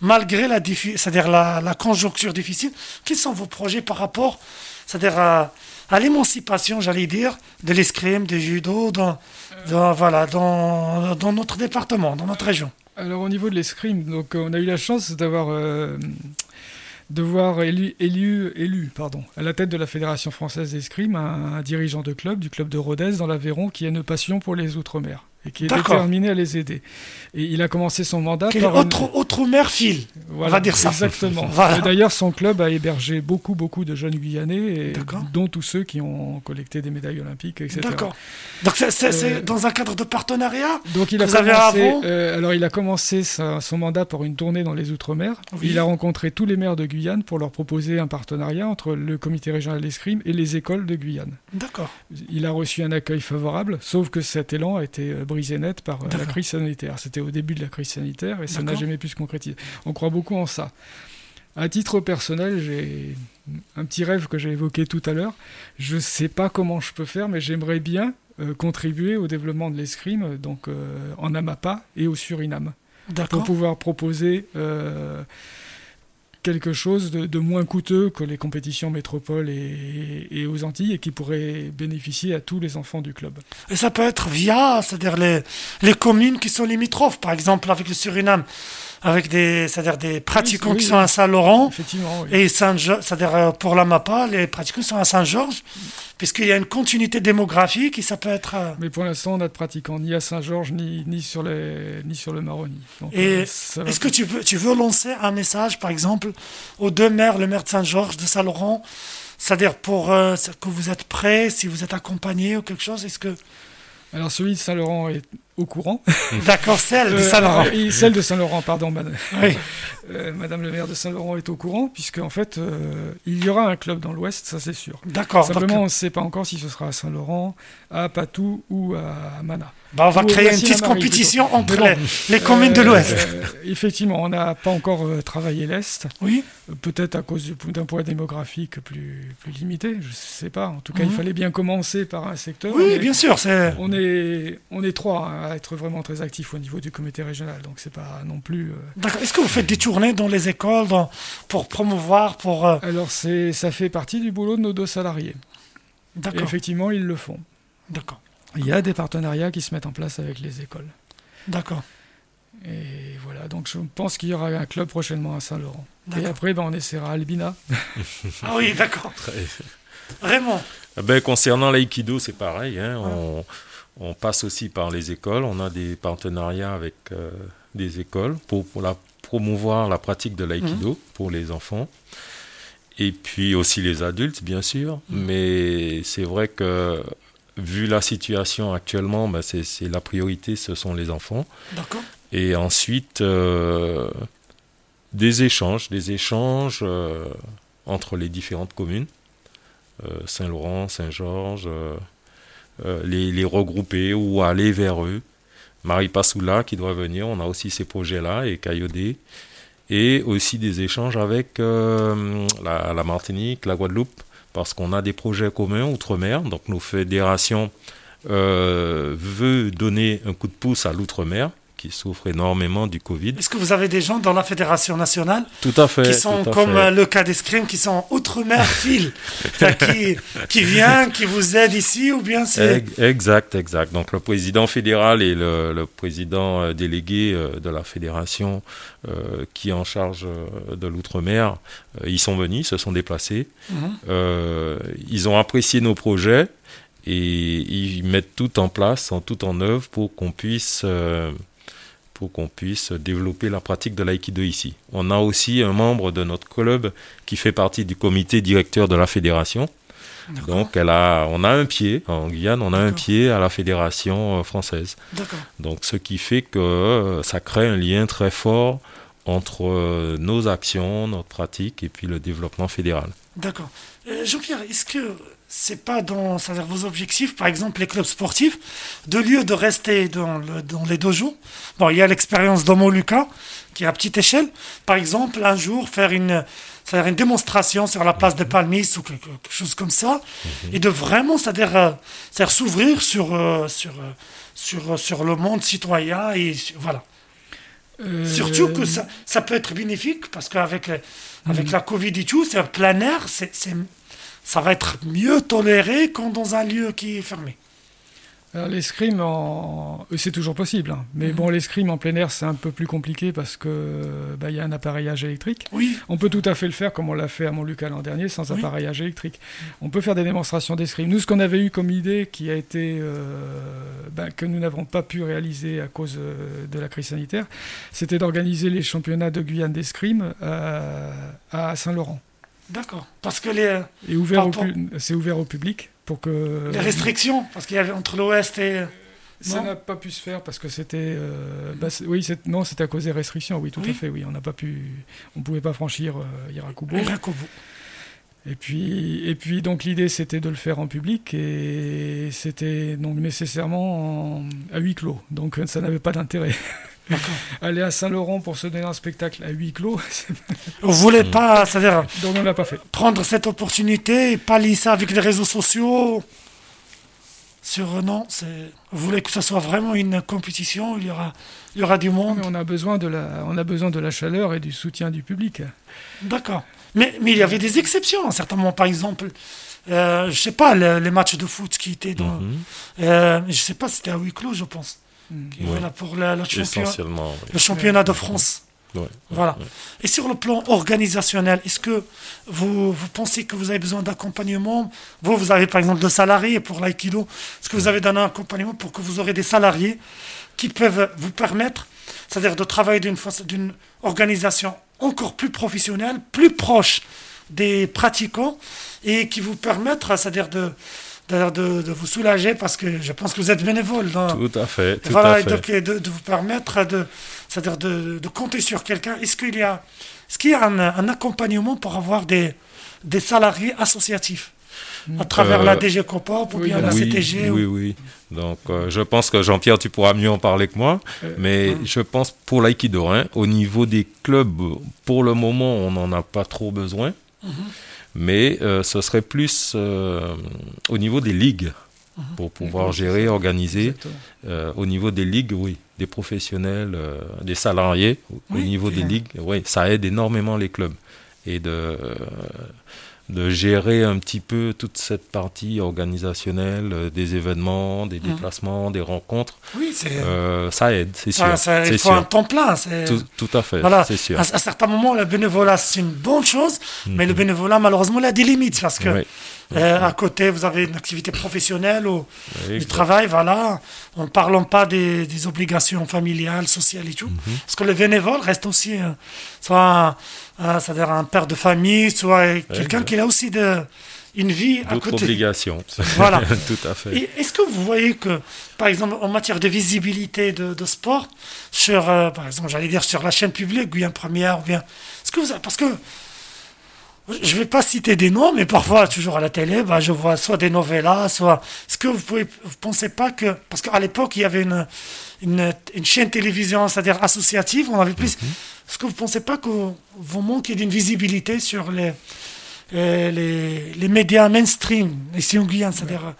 malgré la, c'est-à-dire la, la conjoncture difficile, quels sont vos projets par rapport, c'est-à-dire à, à l'émancipation, j'allais dire, de l'escrime, du judo, dans, dans, voilà, dans, dans notre département, dans notre région? Alors au niveau de l'escrime, donc euh, on a eu la chance d'avoir euh, de voir élu, élu, élu pardon, à la tête de la Fédération française d'escrime un, un dirigeant de club, du club de Rodez dans l'Aveyron, qui a une passion pour les Outre-mer. Et qui est déterminé à les aider. Et il a commencé son mandat Quel par une- autre, autre mère file. Voilà, va dire ça. Exactement. Voilà. D'ailleurs, son club a hébergé beaucoup, beaucoup de jeunes Guyanais, et dont tous ceux qui ont collecté des médailles olympiques, etc. D'accord. Donc c'est Euh, dans un cadre de partenariat Donc il a Vous avez commencé, euh, alors il a commencé sa- son mandat par une tournée dans les Outre-mer. Oui. Il a rencontré tous les maires de Guyane pour leur proposer un partenariat entre le comité régional d'escrime et les écoles de Guyane. D'accord. Il a reçu un accueil favorable, sauf que cet élan a été euh, net par euh, la crise sanitaire. C'était au début de la crise sanitaire et ça n'a jamais pu se concrétiser. On croit beaucoup en ça. À titre personnel, j'ai un petit rêve que j'ai évoqué tout à l'heure. Je ne sais pas comment je peux faire, mais j'aimerais bien euh, contribuer au développement de l'escrime, donc euh, en Amapa et au Suriname, pour pouvoir proposer quelque chose de, moins coûteux que les compétitions métropole et, aux Antilles et qui pourrait bénéficier à tous les enfants du club. Et ça peut être via, c'est-à-dire les communes qui sont limitrophes, par exemple avec le Suriname, avec des, c'est-à-dire des pratiquants oui, qui oui. sont à Saint-Laurent Effectivement, oui. et Saint c'est-à-dire euh, pour la MAPA, les pratiquants sont à Saint-Georges, puisqu'il y a une continuité démographique et ça peut être. euh, Mais pour l'instant, on n'a de pratiquants ni à Saint-Georges ni, ni, sur les, ni sur le Maroni. Et euh, Est-ce que tu veux, tu veux lancer un message, par exemple, aux deux maires, le maire de Saint-Georges, de Saint-Laurent, c'est-à-dire pour euh, que vous êtes prêts, si vous êtes accompagnés ou quelque chose, est-ce que Alors celui de Saint-Laurent est au courant. d'accord celle de Euh, Saint-Laurent, et celle de Saint-Laurent, pardon, madame. oui, Euh, madame le maire de Saint-Laurent est au courant, puisque en fait, euh, il y aura un club dans l'Ouest, ça c'est sûr. d'accord. Simplement, donc, on ne sait pas encore si ce sera à Saint-Laurent, à Patou ou à Mana. Bah, on va créer une petite compétition entre les, communes de Euh, l'Ouest. euh, effectivement, on n'a pas encore euh, travaillé l'Est, Oui, peut-être à cause du- d'un poids démographique plus, plus limité, je ne sais pas. En tout cas, Mhm. il fallait bien commencer par un secteur. oui, bien sûr, On est, on est trois hein, à être vraiment très actifs au niveau du comité régional, donc c'est pas non plus. d'accord. Est-ce que vous faites des tournées dans les écoles dans, pour promouvoir, pour Alors ça fait partie du boulot de nos deux salariés. D'accord, effectivement, ils le font. d'accord, Il y a des partenariats qui se mettent en place avec les écoles. d'accord, Et voilà, donc je pense qu'il y aura un club prochainement à Saint-Laurent. Et après, ben, on essaiera à Albina. Ah oui, d'accord. Vraiment. Eh Ben, concernant l'aïkido, c'est pareil. hein, on, on passe aussi par les écoles. On a des partenariats avec euh, des écoles pour, pour la, promouvoir la pratique de l'aïkido pour les enfants. Et puis aussi les adultes, bien sûr. Mais c'est vrai que vu la situation actuellement, ben, c'est c'est la priorité, ce sont les enfants. D'accord. Et ensuite, euh, des échanges, des échanges euh, entre les différentes communes, euh, Saint-Laurent, Saint-Georges, euh, euh, les, les regrouper ou aller vers eux. Marie Passoula qui doit venir, on a aussi ces projets-là, et Caillodé. Et aussi des échanges avec euh, la, la Martinique, la Guadeloupe, parce qu'on a des projets communs outre-mer. Donc nos fédérations euh, veut donner un coup de pouce à l'outre-mer, qui souffre énormément du Covid. Est-ce que vous avez des gens dans la fédération nationale Tout à fait. qui sont comme fait. euh, le cas d'escrime, qui sont outre-mer fil, qui, qui vient, qui vous aide ici, ou bien c'est... Ex- Exact, exact. Donc le président fédéral et le, le président euh, délégué euh, de la fédération euh, qui est en charge de l'outre-mer, ils sont venus, se sont déplacés. Mhm. Euh, ils ont apprécié nos projets et ils mettent tout en place, tout en œuvre pour qu'on puisse euh, pour qu'on puisse développer la pratique de l'aïkido ici. On a aussi un membre de notre club qui fait partie du comité directeur de la fédération. Donc elle a, on a un pied en Guyane, on a un pied à la fédération euh, française. D'accord. Donc ce qui fait que euh, ça crée un lien très fort entre euh, nos actions, notre pratique et puis le développement fédéral. D'accord. Euh, Jean-Pierre, est-ce que c'est pas dans c'est-à-dire vos objectifs, par exemple les clubs sportifs, de lieu de rester dans, le- dans les dojos Bon, il y a l'expérience d'Homo Lucas, qui est à petite échelle. Par exemple, un jour, faire une, c'est-à-dire une démonstration sur la place des Palmis ou quelque, quelque chose comme ça, et de vraiment, c'est-à-dire, euh, c'est-à-dire s'ouvrir sur, euh, sur, euh, sur, euh, sur le monde citoyen et voilà. Euh, Surtout que ça, ça peut être bénéfique parce qu'avec avec la Covid et tout, c'est un plein air, c'est, c'est- ça va être mieux toléré qu'en dans un lieu qui est fermé. L'escrime, en... c'est toujours possible, hein. mais Mhm. bon, l'escrime en plein air, c'est un peu plus compliqué parce que bah, il y a un appareillage électrique. Oui, On peut tout à fait le faire comme on l'a fait à Montluca l'an dernier, sans Oui. appareillage électrique. On peut faire des démonstrations d'escrime. Nous, ce qu'on avait eu comme idée, qui a été euh, ben, que nous n'avons pas pu réaliser à cause euh, de la crise sanitaire, c'était d'organiser les championnats de Guyane d'escrime euh, à Saint-Laurent. D'accord. Parce que les, Et ouvert c'est ouvert au public pour que les restrictions, parce qu'il y avait entre l'Ouest et... Ça n'a pas pu se faire parce que c'était. euh, bah, c'est- oui, c'est- non, c'était à cause des restrictions. Oui, tout Oui. à fait. Oui, on n'a pas pu. On pouvait pas franchir euh, Irakubo. et Jacobo. Et puis, et puis donc l'idée c'était de le faire en public et c'était donc nécessairement en- à huis clos. Donc ça n'avait pas d'intérêt. Aller à Saint-Laurent pour se donner un spectacle à huis clos, Vous voulez Mm. pas, c'est-à-dire donc on l'a pas fait. prendre cette opportunité et pas lier ça avec les réseaux sociaux sur non, c'est vous voulez que ce soit vraiment une compétition, où il y aura il y aura du monde. Mais on a besoin de la, on a besoin de la chaleur et du soutien du public. D'accord. Mais, mais il y avait des exceptions, certainement. Par exemple, euh, je sais pas, le- les matchs de foot qui étaient dans. Euh, je sais pas, c'était à huis clos, je pense. Mm. Voilà, pour le, le champion- Essentiellement. oui. le championnat de France. Ouais, ouais, Voilà. ouais. Et sur le plan organisationnel, est-ce que vous, vous pensez que vous avez besoin d'accompagnement? Vous, vous avez par exemple des salariés pour l'aïkido. Est-ce que vous avez donné un accompagnement pour que vous aurez des salariés qui peuvent vous permettre, c'est-à-dire de travailler d'une façon- d'une organisation encore plus professionnelle, plus proche des pratiquants et qui vous permettre, c'est-à-dire de, de, de- de vous soulager parce que je pense que vous êtes bénévole dans, Tout à fait. Tout voilà, à et fait. donc, et de, de vous permettre de, c'est-à-dire de, de compter sur quelqu'un. Est-ce qu'il y a, est-ce qu'il y a un, un accompagnement pour avoir des, des salariés associatifs à travers Euh, la DG Copop ou oui, bien la oui, CTG Oui, ou- oui. Donc, euh, je pense que Jean-Pierre, tu pourras mieux en parler que moi. Euh, Mais je pense pour l'aïkido, hein, au niveau des clubs, pour le moment, on n'en a pas trop besoin. Mhm. Mais euh, ce serait plus euh, au niveau des ligues Mhm. pour pouvoir gérer, organiser. Euh, au niveau des ligues, oui, des professionnels, euh, des salariés, au- niveau des ligues, oui, ça aide énormément les clubs. Et de, euh, de gérer un petit peu toute cette partie organisationnelle, euh, des événements, des Mhm. déplacements, des rencontres, Oui, c'est, euh, ça aide, c'est sûr. ça- il faut un sûr. temps plein. c'est- Tout, tout à fait, Voilà. c'est sûr. À, à certains moments, le bénévolat, c'est une bonne chose, mais le Mhm. bénévolat, malheureusement, il a des limites parce que Oui, euh, à côté, vous avez une activité professionnelle ou du travail, voilà, en ne parlant pas des, des obligations familiales, sociales et tout. Mhm. Parce que le bénévole reste aussi euh, soit un, c'est-à-dire un père de famille, soit quelqu'un qui a aussi de, une vie à côté. obligations. Voilà. tout à fait. Est-ce que vous voyez que, par exemple, en matière de visibilité de, de sport, sur, euh, par exemple, j'allais dire sur la chaîne publique, Guyane Première, ou bien, est-ce que vous, parce que je vais pas citer des noms, mais parfois, toujours à la télé, bah, je vois soit des novellas, soit. Est-ce que vous pouvez, vous pensez pas que, parce qu'à l'époque, il y avait une, une, une chaîne télévision, c'est-à-dire associative, on avait plus. Est-ce que vous pensez pas que vous manquez d'une visibilité sur les, les, les médias mainstream ici en Guyane, c'est-à-dire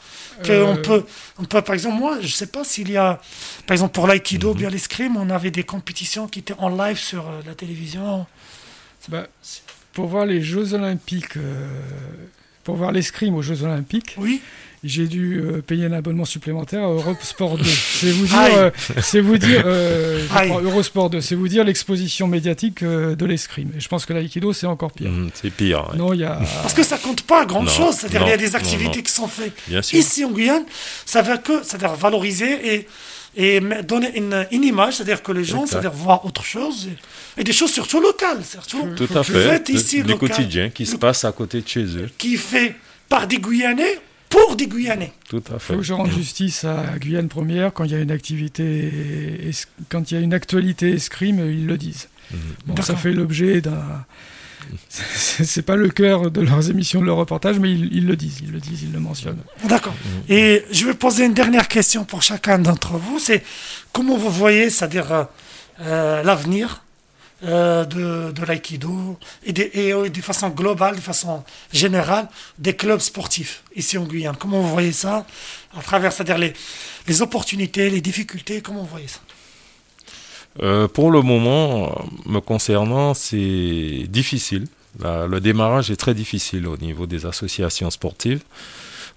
euh, qu'on Euh, peut, on peut, par exemple, moi, je sais pas s'il y a, par exemple, pour l'aïkido, bien l'escrime, on avait des compétitions qui étaient en live sur euh, la télévision. Bah, pour voir les Jeux Olympiques, euh, pour voir l'escrime aux Jeux Olympiques, Oui. j'ai dû euh, payer un abonnement supplémentaire à Europe Sport 2. C'est vous dire, euh, c'est vous dire, euh, Eurosport 2, c'est vous dire l'exposition médiatique euh, de l'escrime. Et je pense que l'aïkido c'est encore pire. Mhm, c'est pire, ouais. Non, il y a. Parce que ça compte pas grand Non, chose, c'est-à-dire il y a des activités non. qui sont faites bien sûr. ici en Guyane, ça va que, c'est-à-dire valoriser et, et donner une, une image, c'est-à-dire que les gens, c'est-à-dire voir autre chose et, et des choses surtout locales, surtout Tout à fait. fait ici, du local, quotidien qui se passe à côté de chez eux. qui fait par des Guyanais pour des Guyanais. Tout à fait. faut que je rende justice à Guyane Première quand il y a une activité, quand il y a une actualité escrime, ils le disent. Mhm. Bon, ça fait l'objet d'un. C'est pas le cœur de leurs émissions, de leurs reportages, mais ils, le disent, ils le disent, ils le mentionnent. D'accord. Et je vais poser une dernière question pour chacun d'entre vous. C'est comment vous voyez, c'est-à-dire euh, euh, l'avenir euh, de, l'aïkido et, de façon globale, de façon générale, des clubs sportifs ici en Guyane. Comment vous voyez ça à travers, c'est-à-dire les opportunités, les difficultés, comment vous voyez ça? Euh, pour le moment, euh, me concernant, c'est difficile. La- le démarrage est très difficile au niveau des associations sportives.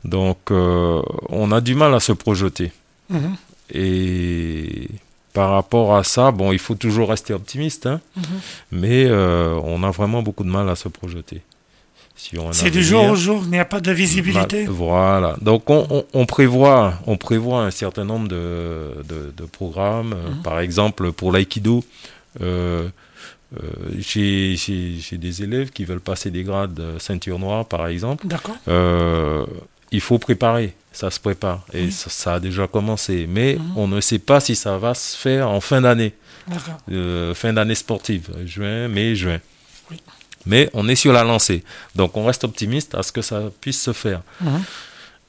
Donc, euh, on a du mal à se projeter. Mhm. Et par rapport à ça, bon, il faut toujours rester optimiste, hein, Mhm. mais euh, on a vraiment beaucoup de mal à se projeter. Si C'est du jour au jour, il n'y a pas de visibilité. Mal- Voilà. Donc on, on- on prévoit, on prévoit un certain nombre de, de- de programmes. Mhm. Par exemple, pour l'aïkido, euh, euh, j'ai des élèves qui veulent passer des grades de ceinture noire, par exemple. D'accord. Euh, il faut préparer, ça se prépare. Et ça, ça a déjà commencé. Mais Mhm. on ne sait pas si ça va se faire en fin d'année D'accord. fin d'année sportive, juin, mai, juin. Mais on est sur la lancée. Donc on reste optimiste à ce que ça puisse se faire.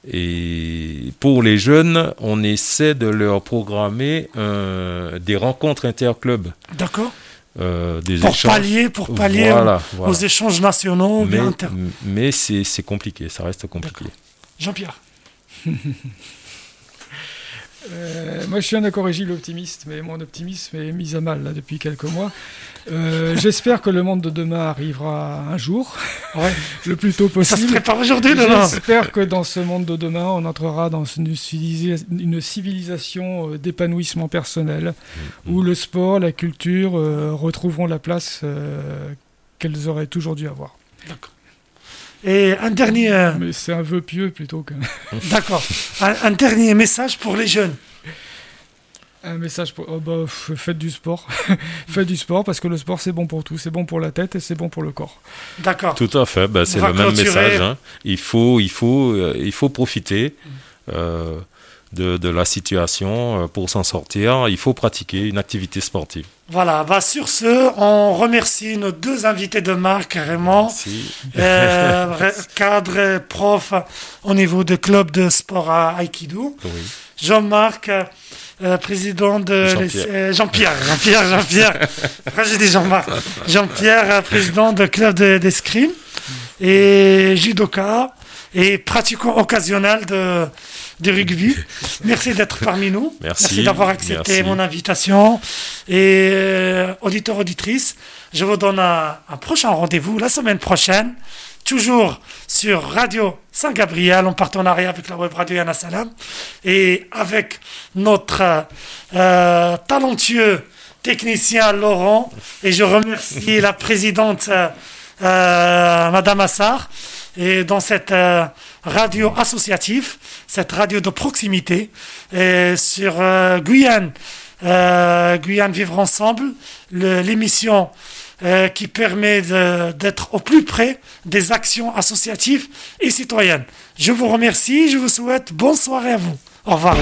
Et pour les jeunes, on essaie de leur programmer euh, des rencontres interclubs. D'accord. euh, des Pour échanges. pallier, pour pallier Voilà, aux, voilà. aux échanges nationaux Mais, inter- mais c'est compliqué, ça reste compliqué. Jean-Pierre. Euh, moi, je suis un acorégile optimiste, mais mon optimisme est mis à mal là, depuis quelques mois. Euh, J'espère que le monde de demain arrivera un jour, Ouais. le plus tôt Ça se possible. prépare aujourd'hui, demain. J'espère que dans ce monde de demain, on entrera dans une, civilisa- une civilisation euh, d'épanouissement personnel, où le sport, la culture euh, retrouveront la place euh, qu'elles auraient toujours dû avoir. Et un dernier, euh, Mais c'est un vœu pieux plutôt qu'un d'accord, un, un dernier message pour les jeunes. un message. Pour, oh bah, faites du sport, faites du sport parce que le sport c'est bon pour tout, c'est bon pour la tête et c'est bon pour le corps. D'accord. Tout à fait, ben, c'est le même clôturer. message. hein. Il, faut, il, faut, euh, il faut profiter euh, de, de la situation euh, pour s'en sortir. Il faut pratiquer une activité sportive. Voilà, bah sur ce, on remercie nos deux invités de marque, Raymond, euh, re- cadre et prof au niveau de club de sport à Aikido. Oui. Jean-Marc, euh, président de Jean-Pierre. euh, Jean-Pierre, Jean-Pierre, Jean-Pierre. Après j'ai dit Jean-Marc. Jean-Pierre, président de club de- d'escrime et judoka et pratiquant occasionnel de, de rugby. Merci d'être parmi nous. Merci. d'avoir accepté Merci. mon invitation. Et euh, auditeurs, auditrices, je vous donne un, un prochain rendez-vous la semaine prochaine, toujours sur Radio Saint-Gabriel en partenariat avec la web radio Yana Salam et avec notre euh, talentueux technicien Laurent. Et je remercie la présidente euh, Madame Assar et dans cette radio associative, cette radio de proximité, sur euh, Guyane, euh, Guyane Vivre Ensemble, le- l'émission euh, qui permet d'être au plus près des actions associatives et citoyennes. Je vous remercie, je vous souhaite bonne soirée à vous. Au revoir.